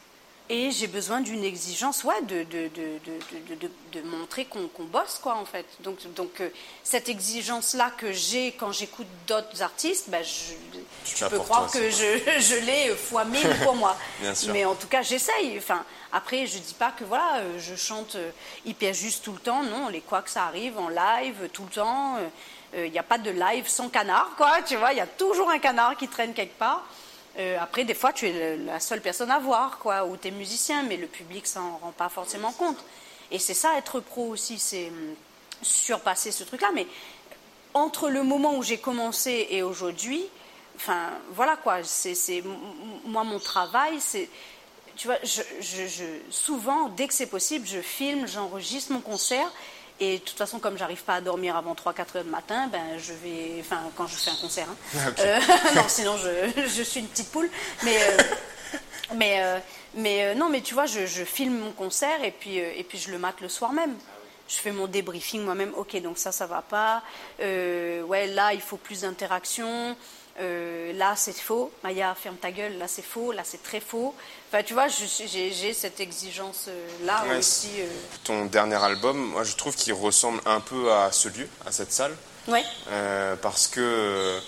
et j'ai besoin d'une exigence, ouais, de, de, de, de montrer qu'on bosse, quoi, en fait. Donc, donc euh, cette exigence-là que j'ai quand j'écoute d'autres artistes, bah, je, tu peux croire que je, <laughs> je l'ai fois mille pour moi. <laughs> Mais en tout cas, j'essaye. Enfin, après, je dis pas que voilà, je chante hyper juste tout le temps. Non, les quoi que ça arrive en live tout le temps. Il n'y a pas de live sans canard, quoi. Tu vois, il y a toujours un canard qui traîne quelque part. Euh, après, des fois, tu es la seule personne à voir, quoi, ou tu es musicien, mais le public s'en rend pas forcément compte. Et c'est ça, être pro aussi, c'est hum, surpasser ce truc-là. Mais entre le moment où j'ai commencé et aujourd'hui, enfin, voilà quoi, c'est moi, mon travail, c'est. Tu vois, souvent, dès que c'est possible, je filme, j'enregistre mon concert et de toute façon, comme j'arrive pas à dormir avant 3-4 heures du matin, ben je vais, enfin quand je fais un concert, hein. ah, euh, <laughs> non, sinon je, je, suis une petite poule. Mais euh, <laughs> mais euh, mais non, mais tu vois, je, je, filme mon concert et puis et puis je le mate le soir même. Je fais mon débriefing moi-même. Ok, donc ça, ça va pas. ouais, là, il faut plus d'interaction. Euh, là c'est faux, Maya ferme ta gueule, là c'est faux, là c'est très faux. Enfin tu vois, j'ai cette exigence euh, là aussi. Euh. Ton dernier album, moi je trouve qu'il ressemble un peu à ce lieu, à cette salle. Ouais. parce que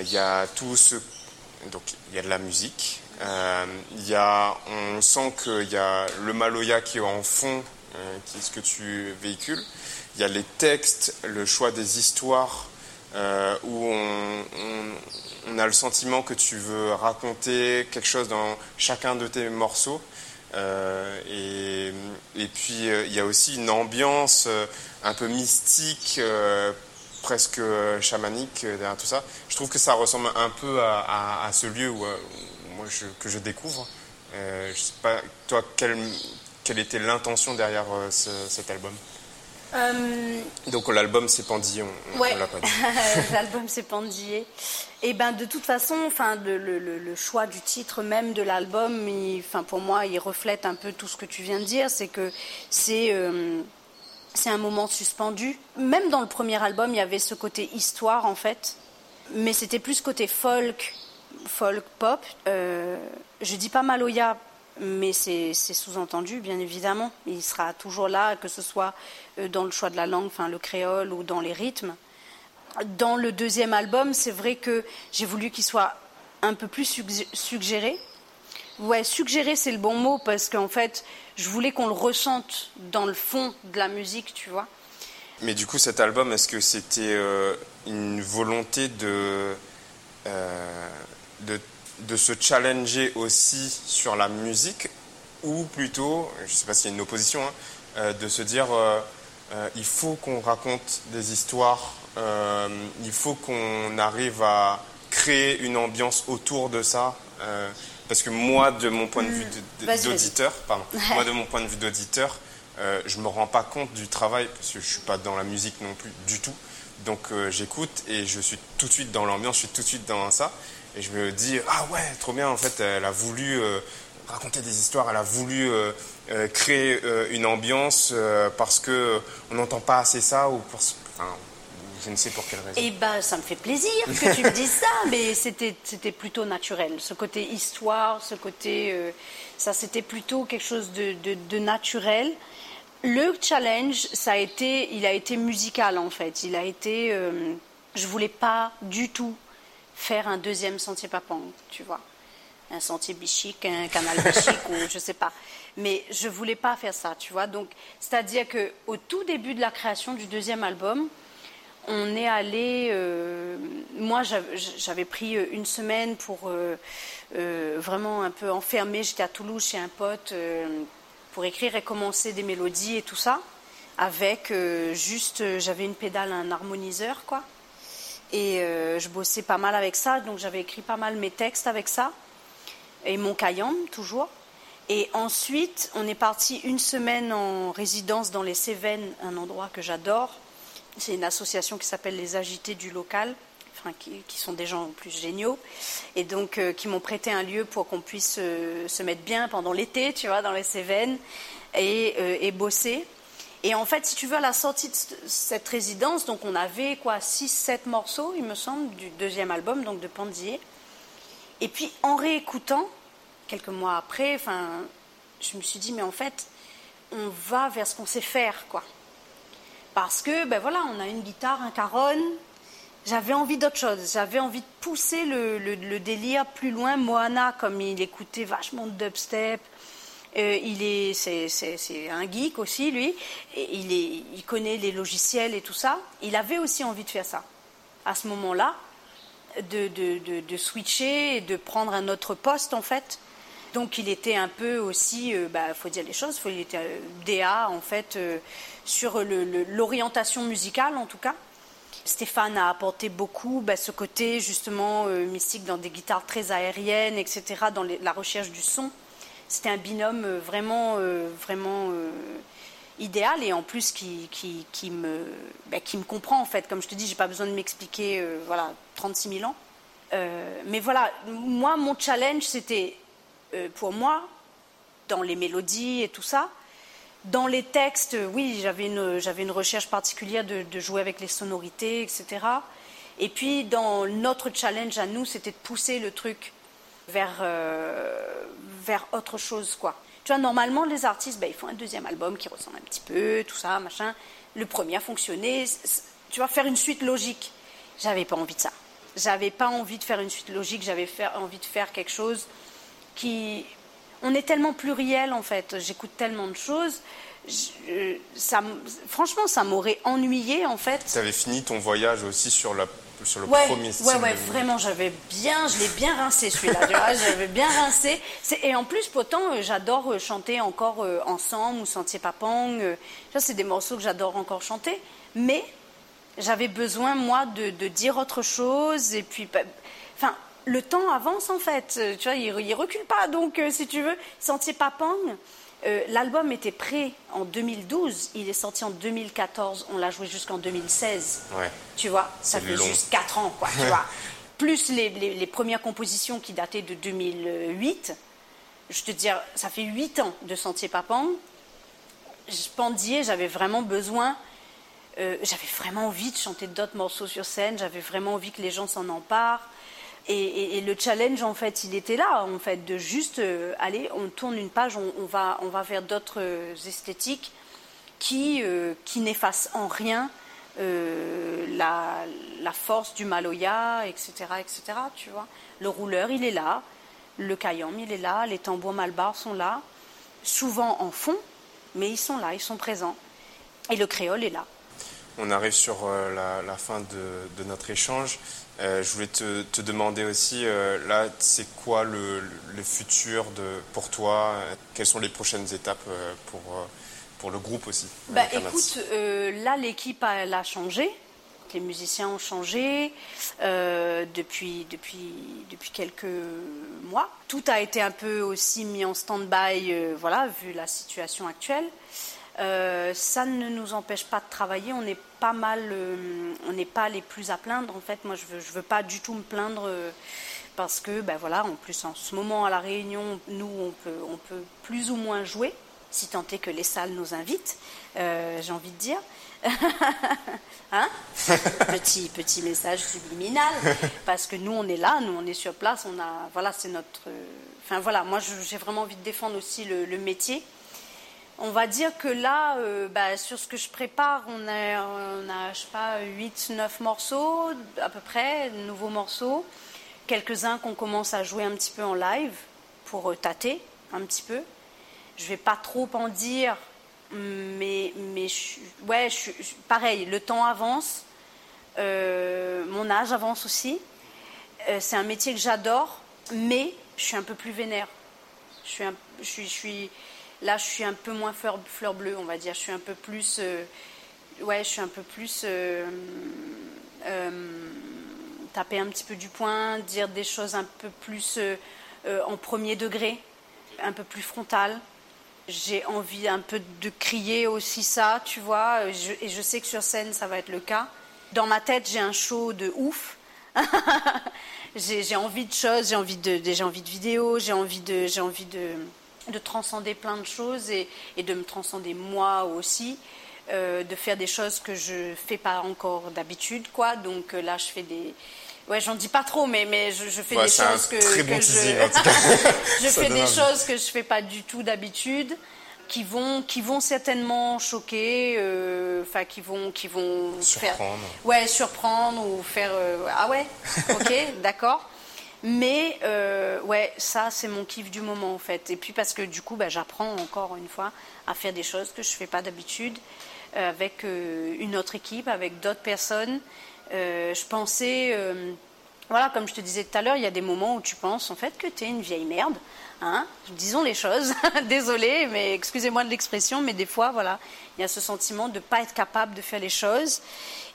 il y a tout ce, donc il y a de la musique, il y a, on sent qu'il y a le Maloya qui est en fond, qui est ce que tu véhicules. Il y a les textes, le choix des histoires. Euh, où on, a le sentiment que tu veux raconter quelque chose dans chacun de tes morceaux. Euh, et, puis euh, il y a aussi une ambiance un peu mystique, presque chamanique derrière tout ça. Je trouve que ça ressemble un peu à, ce lieu où, moi que je découvre. je sais pas, toi, quelle, quelle était l'intention derrière cet album? Euh, Donc l'album c'est Pandillé, on, l'a pas dit. <laughs> l'album c'est Pandillé. Et ben de toute façon, enfin le, le, choix du titre même de l'album, enfin pour moi, il reflète un peu tout ce que tu viens de dire, c'est que c'est euh, c'est un moment suspendu. Même dans le premier album, il y avait ce côté histoire en fait, mais c'était plus côté folk, folk pop. Euh, je dis pas Maloya mais c'est sous-entendu, bien évidemment. Il sera toujours là, que ce soit euh, dans le choix de la langue, enfin le créole ou dans les rythmes. Dans le deuxième album, c'est vrai que j'ai voulu qu'il soit un peu plus suggéré. Ouais, suggéré, c'est le bon mot parce qu'en fait, je voulais qu'on le ressente dans le fond de la musique, tu vois. Mais du coup, cet album, est-ce que c'était euh, une volonté de, euh, de de se challenger aussi sur la musique ou plutôt, je ne sais pas s'il y a une opposition, hein, euh, de se dire euh, euh, il faut qu'on raconte des histoires, il faut qu'on arrive à créer une ambiance autour de ça. parce que moi, de mon point de vue d'auditeur, pardon, moi de mon point de vue d'auditeur, je me rends pas compte du travail parce que je suis pas dans la musique non plus du tout. Donc j'écoute et je suis tout de suite dans l'ambiance, je suis tout de suite dans ça. Et je me dis, ah ouais, trop bien, en fait, elle a voulu euh, raconter des histoires, elle a voulu euh, euh, créer une ambiance parce qu'on n'entend pas assez ça ou pour, enfin, je ne sais pour quelle raison. Eh ben, ça me fait plaisir que tu me dises ça, <laughs> mais c'était, c'était plutôt naturel. Ce côté histoire, ce côté, ça c'était plutôt quelque chose de, de, de, naturel. Le challenge, ça a été, il a été musical en fait. Il a été, je voulais pas du tout faire un deuxième sentier Papang, tu vois. Un sentier bichique, un canal bichique, <laughs> ou je sais pas. Mais je voulais pas faire ça, tu vois. Donc, c'est-à-dire que au tout début de la création du deuxième album, on est allé. Euh, moi, j'avais pris une semaine pour vraiment un peu enfermer. J'étais à Toulouse chez un pote pour écrire et commencer des mélodies et tout ça. Avec juste, j'avais une pédale, un harmoniseur, quoi. Et je bossais pas mal avec ça, donc j'avais écrit pas mal mes textes avec ça. Et mon Cayenne, toujours. Et ensuite, on est parti une semaine en résidence dans les Cévennes, un endroit que j'adore. C'est une association qui s'appelle les Agités du local, enfin, qui, sont des gens plus géniaux, et donc euh, qui m'ont prêté un lieu pour qu'on puisse euh, se mettre bien pendant l'été, tu vois, dans les Cévennes, euh, et, bosser. Et en fait, si tu veux, à la sortie de cette résidence, donc on avait quoi, 6-7 morceaux, il me semble, du deuxième album, donc de Pandier. Et puis en réécoutant, quelques mois après, je me suis dit, mais en fait, on va vers ce qu'on sait faire, quoi. Parce que, ben voilà, on a une guitare, un caronne. J'avais envie d'autre chose. J'avais envie de pousser le, délire plus loin. Moana, comme il écoutait vachement de dubstep, euh, il est, c'est, un geek aussi, lui. Il, est, il connaît les logiciels et tout ça. Il avait aussi envie de faire ça. À ce moment-là, de, de, de switcher de prendre un autre poste, en fait, donc il était un peu aussi, il euh, bah, faut dire les choses, il était euh, DA en fait sur l'orientation musicale en tout cas. Stéphane a apporté beaucoup bah, ce côté justement mystique dans des guitares très aériennes, etc., dans la recherche du son. C'était un binôme vraiment, vraiment idéal et en plus qui, me, bah, qui me comprend en fait. Comme je te dis, j'ai pas besoin de m'expliquer, voilà, 36 000 ans. mais voilà, moi, mon challenge, c'était euh, pour moi, dans les mélodies et tout ça. Dans les textes, oui, j'avais une, j'avais une recherche particulière de, jouer avec les sonorités, etc. Et puis, dans notre challenge à nous, c'était de pousser le truc vers, euh, vers autre chose, quoi. Tu vois, normalement, les artistes, ben, ils font un deuxième album qui ressemble un petit peu, tout ça, machin. Le premier a fonctionné. Tu vois, faire une suite logique. J'avais pas envie de ça. J'avais pas envie de faire une suite logique. J'avais envie de faire quelque chose qui. On est tellement pluriel en fait. J'écoute tellement de choses. ça, franchement, ça m'aurait ennuyé en fait. Tu avais fini ton voyage aussi sur la sur le premier style. Ouais, ouais, vraiment, j'avais bien, je l'ai bien rincé celui-là. j'avais bien rincé. Et en plus, pourtant, euh, j'adore euh, chanter encore euh, ensemble ou Sentier Papang. Ça, c'est des morceaux que j'adore encore chanter. Mais j'avais besoin, moi, de, de, dire autre chose. Et puis, bah, enfin, le temps avance en fait. Euh, tu vois, il, ne recule pas. Donc, euh, si tu veux, Sentier Papang, euh, l'album était prêt en 2012. Il est sorti en 2014. On l'a joué jusqu'en 2016. Ouais. Tu vois, ça fait juste 4 ans, quoi. tu <laughs> vois. Plus les, premières compositions qui dataient de 2008. Je te dis, ça fait 8 ans de Sentier Papang. Pandier, j'avais vraiment besoin. j'avais vraiment envie de chanter d'autres morceaux sur scène. J'avais vraiment envie que les gens s'en emparent. Et, le challenge, en fait, il était là, en fait, de juste, euh, aller, on tourne une page, on, va, on va vers d'autres euh, esthétiques qui, euh, qui n'effacent en rien la, la, force du Maloya, etc., etc., tu vois. Le rouleur, il est là, le caillom, il est là, les tambours malbars sont là, souvent en fond, mais ils sont là, ils sont présents. Et le créole est là. On arrive sur la, fin de notre échange. Euh, je voulais te, demander aussi, euh, là, c'est quoi le, futur de, pour toi? Quelles sont les prochaines étapes euh, pour, pour le groupe aussi? Bah, Écoute, là, l'équipe a, a, changé. Les musiciens ont changé depuis, depuis, depuis quelques mois. Tout a été un peu aussi mis en stand-by, voilà, vu la situation actuelle. Euh, ça ne nous empêche pas de travailler. On n'est pas mal, euh, on n'est pas les plus à plaindre. En fait, moi, je veux, veux pas du tout me plaindre euh, parce que, ben voilà, en plus en ce moment à la Réunion, nous, on peut, on peut plus ou moins jouer, si tant est que les salles nous invitent. J'ai envie de dire. <laughs> hein <laughs> petit petit message subliminal parce que nous on est là nous on est sur place on a voilà c'est notre enfin voilà moi j'ai vraiment envie de défendre aussi le métier on va dire que là, euh, bah, sur ce que je prépare, on a, on a je sais pas, 8, 9 morceaux à peu près, nouveaux morceaux. Quelques-uns qu'on commence à jouer un petit peu en live pour euh, tâter un petit peu. Je vais pas trop en dire, mais, mais ouais, pareil, le temps avance. mon âge avance aussi. c'est un métier que j'adore, mais je suis un peu plus vénère. Je je suis, là, je suis un peu moins fleur, fleur, bleue, on va dire. Je suis un peu plus, ouais, je suis un peu plus taper un petit peu du poing, dire des choses un peu plus en premier degré, un peu plus frontal. J'ai envie un peu de crier aussi ça, tu vois, et je sais que sur scène, ça va être le cas. Dans ma tête, j'ai un show de ouf. <laughs> j'ai envie de choses, j'ai envie de, j'ai envie de vidéos, j'ai envie de, j'ai envie de, de, transcender plein de choses et, et, de me transcender moi aussi, euh, de faire des choses que je fais pas encore d'habitude, quoi. Donc euh, là, je fais des, Ouais, j'en dis pas trop, mais, mais je, je fais des choses que, très bon que je, en tout cas. <laughs> je fais des choses que je fais pas du tout d'habitude, qui vont, qui vont certainement choquer, euh, enfin qui vont, qui vont surprendre. Faire, ouais, surprendre ou faire euh, ah ouais, ok, <laughs> d'accord. Mais euh, ouais, ça c'est mon kiff du moment en fait. Et puis parce que du coup, bah, j'apprends encore une fois à faire des choses que je fais pas d'habitude avec une autre équipe, avec d'autres personnes. Euh, je pensais, euh, voilà, comme je te disais tout à l'heure, il y a des moments où tu penses en fait que tu es une vieille merde. Hein Disons les choses. <laughs> Désolée, mais excusez-moi de l'expression, mais des fois, voilà, il y a ce sentiment de ne pas être capable de faire les choses.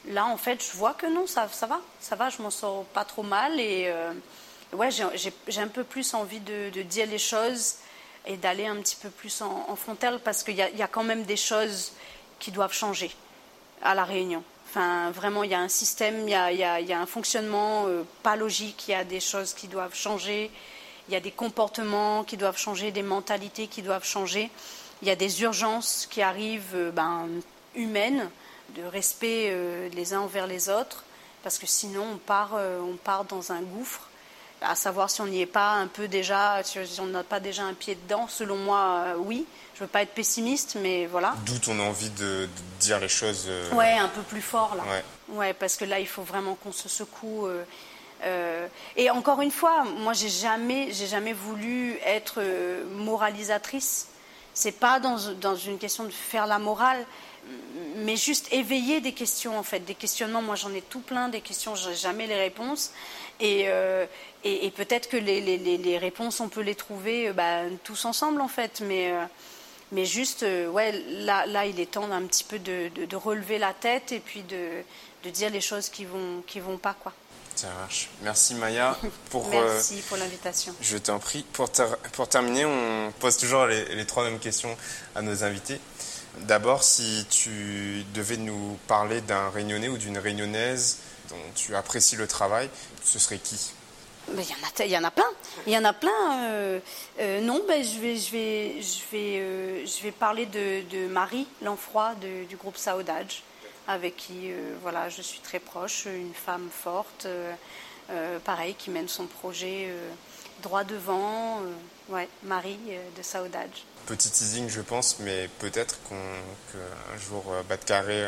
Là, en fait, je vois que non, ça, ça va, ça va, je m'en sors pas trop mal et euh, ouais, j'ai un peu plus envie de, dire les choses et d'aller un petit peu plus en, en frontal parce qu'il y, a quand même des choses qui doivent changer à la Réunion. Enfin, vraiment, il y a un système, il y a, il y a, un fonctionnement euh, pas logique, il y a des choses qui doivent changer, il y a des comportements qui doivent changer, des mentalités qui doivent changer. Il y a des urgences qui arrivent euh, ben, humaines, de respect euh, les uns envers les autres, parce que sinon on part, on part dans un gouffre à savoir si on n'y est pas un peu déjà, si on n'a pas déjà un pied dedans, selon moi, oui. Je veux pas être pessimiste, mais voilà. D'où ton envie de, dire les choses. Euh, ouais, un peu plus fort là. Ouais. parce que là, il faut vraiment qu'on se secoue. Euh, euh, et encore une fois, moi, j'ai jamais, j'ai jamais voulu être moralisatrice. C'est pas dans, dans une question de faire la morale, mais juste éveiller des questions en fait, des questionnements. Moi, j'en ai tout plein, des questions, j'ai jamais les réponses. Et, et, peut-être que les, les, les, réponses, on peut les trouver bah, tous ensemble en fait. Mais mais juste, euh, ouais, là, là, il est temps un petit peu de, de, relever la tête et puis de, de, dire les choses qui vont, qui vont pas, quoi. Ça marche. Merci Maya pour. <laughs> Merci euh, pour l'invitation. Je t'en prie. Pour, pour, terminer, on pose toujours les, les, trois mêmes questions à nos invités. D'abord, si tu devais nous parler d'un réunionnais ou d'une réunionnaise dont tu apprécies le travail, ce serait qui? Il y, en a, il y en a plein. Il a plein. Euh, euh, non, ben, je, vais, je, vais, je, vais, euh, parler de, de Marie Lanfroy du groupe Saudage, avec qui voilà, je suis très proche. Une femme forte, pareil, qui mène son projet droit devant. ouais, Marie de Saudage. Petit teasing, je pense, mais peut-être qu'un jour, Bas Carré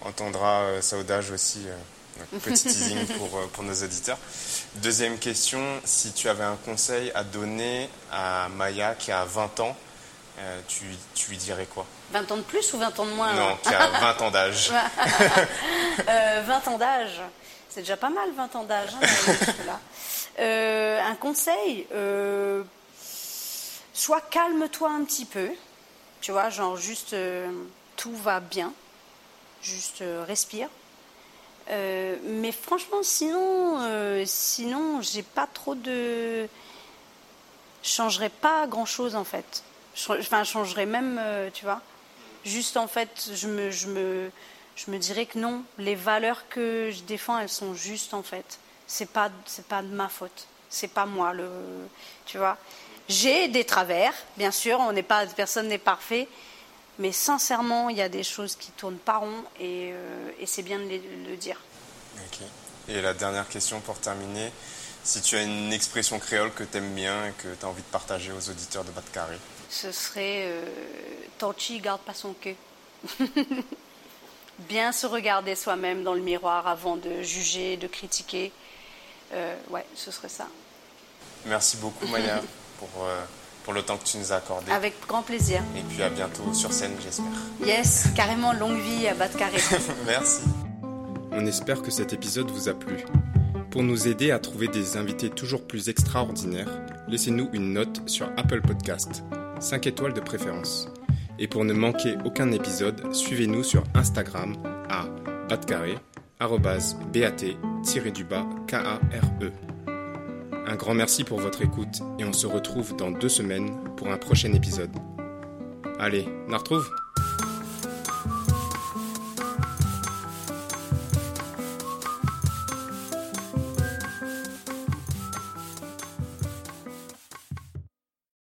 entendra Saudage aussi. petit <laughs> teasing pour, pour nos auditeurs. Deuxième question, si tu avais un conseil à donner à Maya qui a 20 ans, euh, tu, tu, lui dirais quoi? 20 ans de plus ou 20 ans de moins Non, qui a <laughs> 20 ans d'âge. 20 euh, ans d'âge, c'est déjà pas mal 20 ans d'âge. Hein, euh, un conseil, soit calme-toi un petit peu, tu vois, genre juste tout va bien, juste respire euh, mais franchement, sinon, euh, sinon, j'ai pas trop de. Je pas grand chose en fait. Enfin, je changerais même, euh, tu vois. Juste en fait, je me, je, me, je me dirais que non, les valeurs que je défends, elles sont justes en fait. C'est pas, c'est pas de ma faute. C'est pas moi le. Tu vois. J'ai des travers, bien sûr, on n'est pas, personne n'est parfait. Mais sincèrement, il y a des choses qui tournent pas rond et, euh, c'est bien de le, dire. Et la dernière question pour terminer, si tu as une expression créole que tu aimes bien et que tu as envie de partager aux auditeurs de Carré Ce serait euh, Torchi garde pas son queue. <laughs> bien se regarder soi-même dans le miroir avant de juger, de critiquer. Euh, ouais, ce serait ça. Merci beaucoup Maya <laughs> pour euh, pour le temps que tu nous as accordé. Avec grand plaisir. Et puis à bientôt sur scène, j'espère. Yes, carrément longue vie à bas de carré. <laughs> Merci. on espère que cet épisode vous a plu. Pour nous aider à trouver des invités toujours plus extraordinaires, laissez-nous une note sur Apple Podcast, 5 étoiles de préférence. Et pour ne manquer aucun épisode, suivez-nous sur Instagram à batcarré, bat-du-bas K-A-R-E. Un grand merci pour votre écoute et on se retrouve dans deux semaines pour un prochain épisode. Allez, on retrouve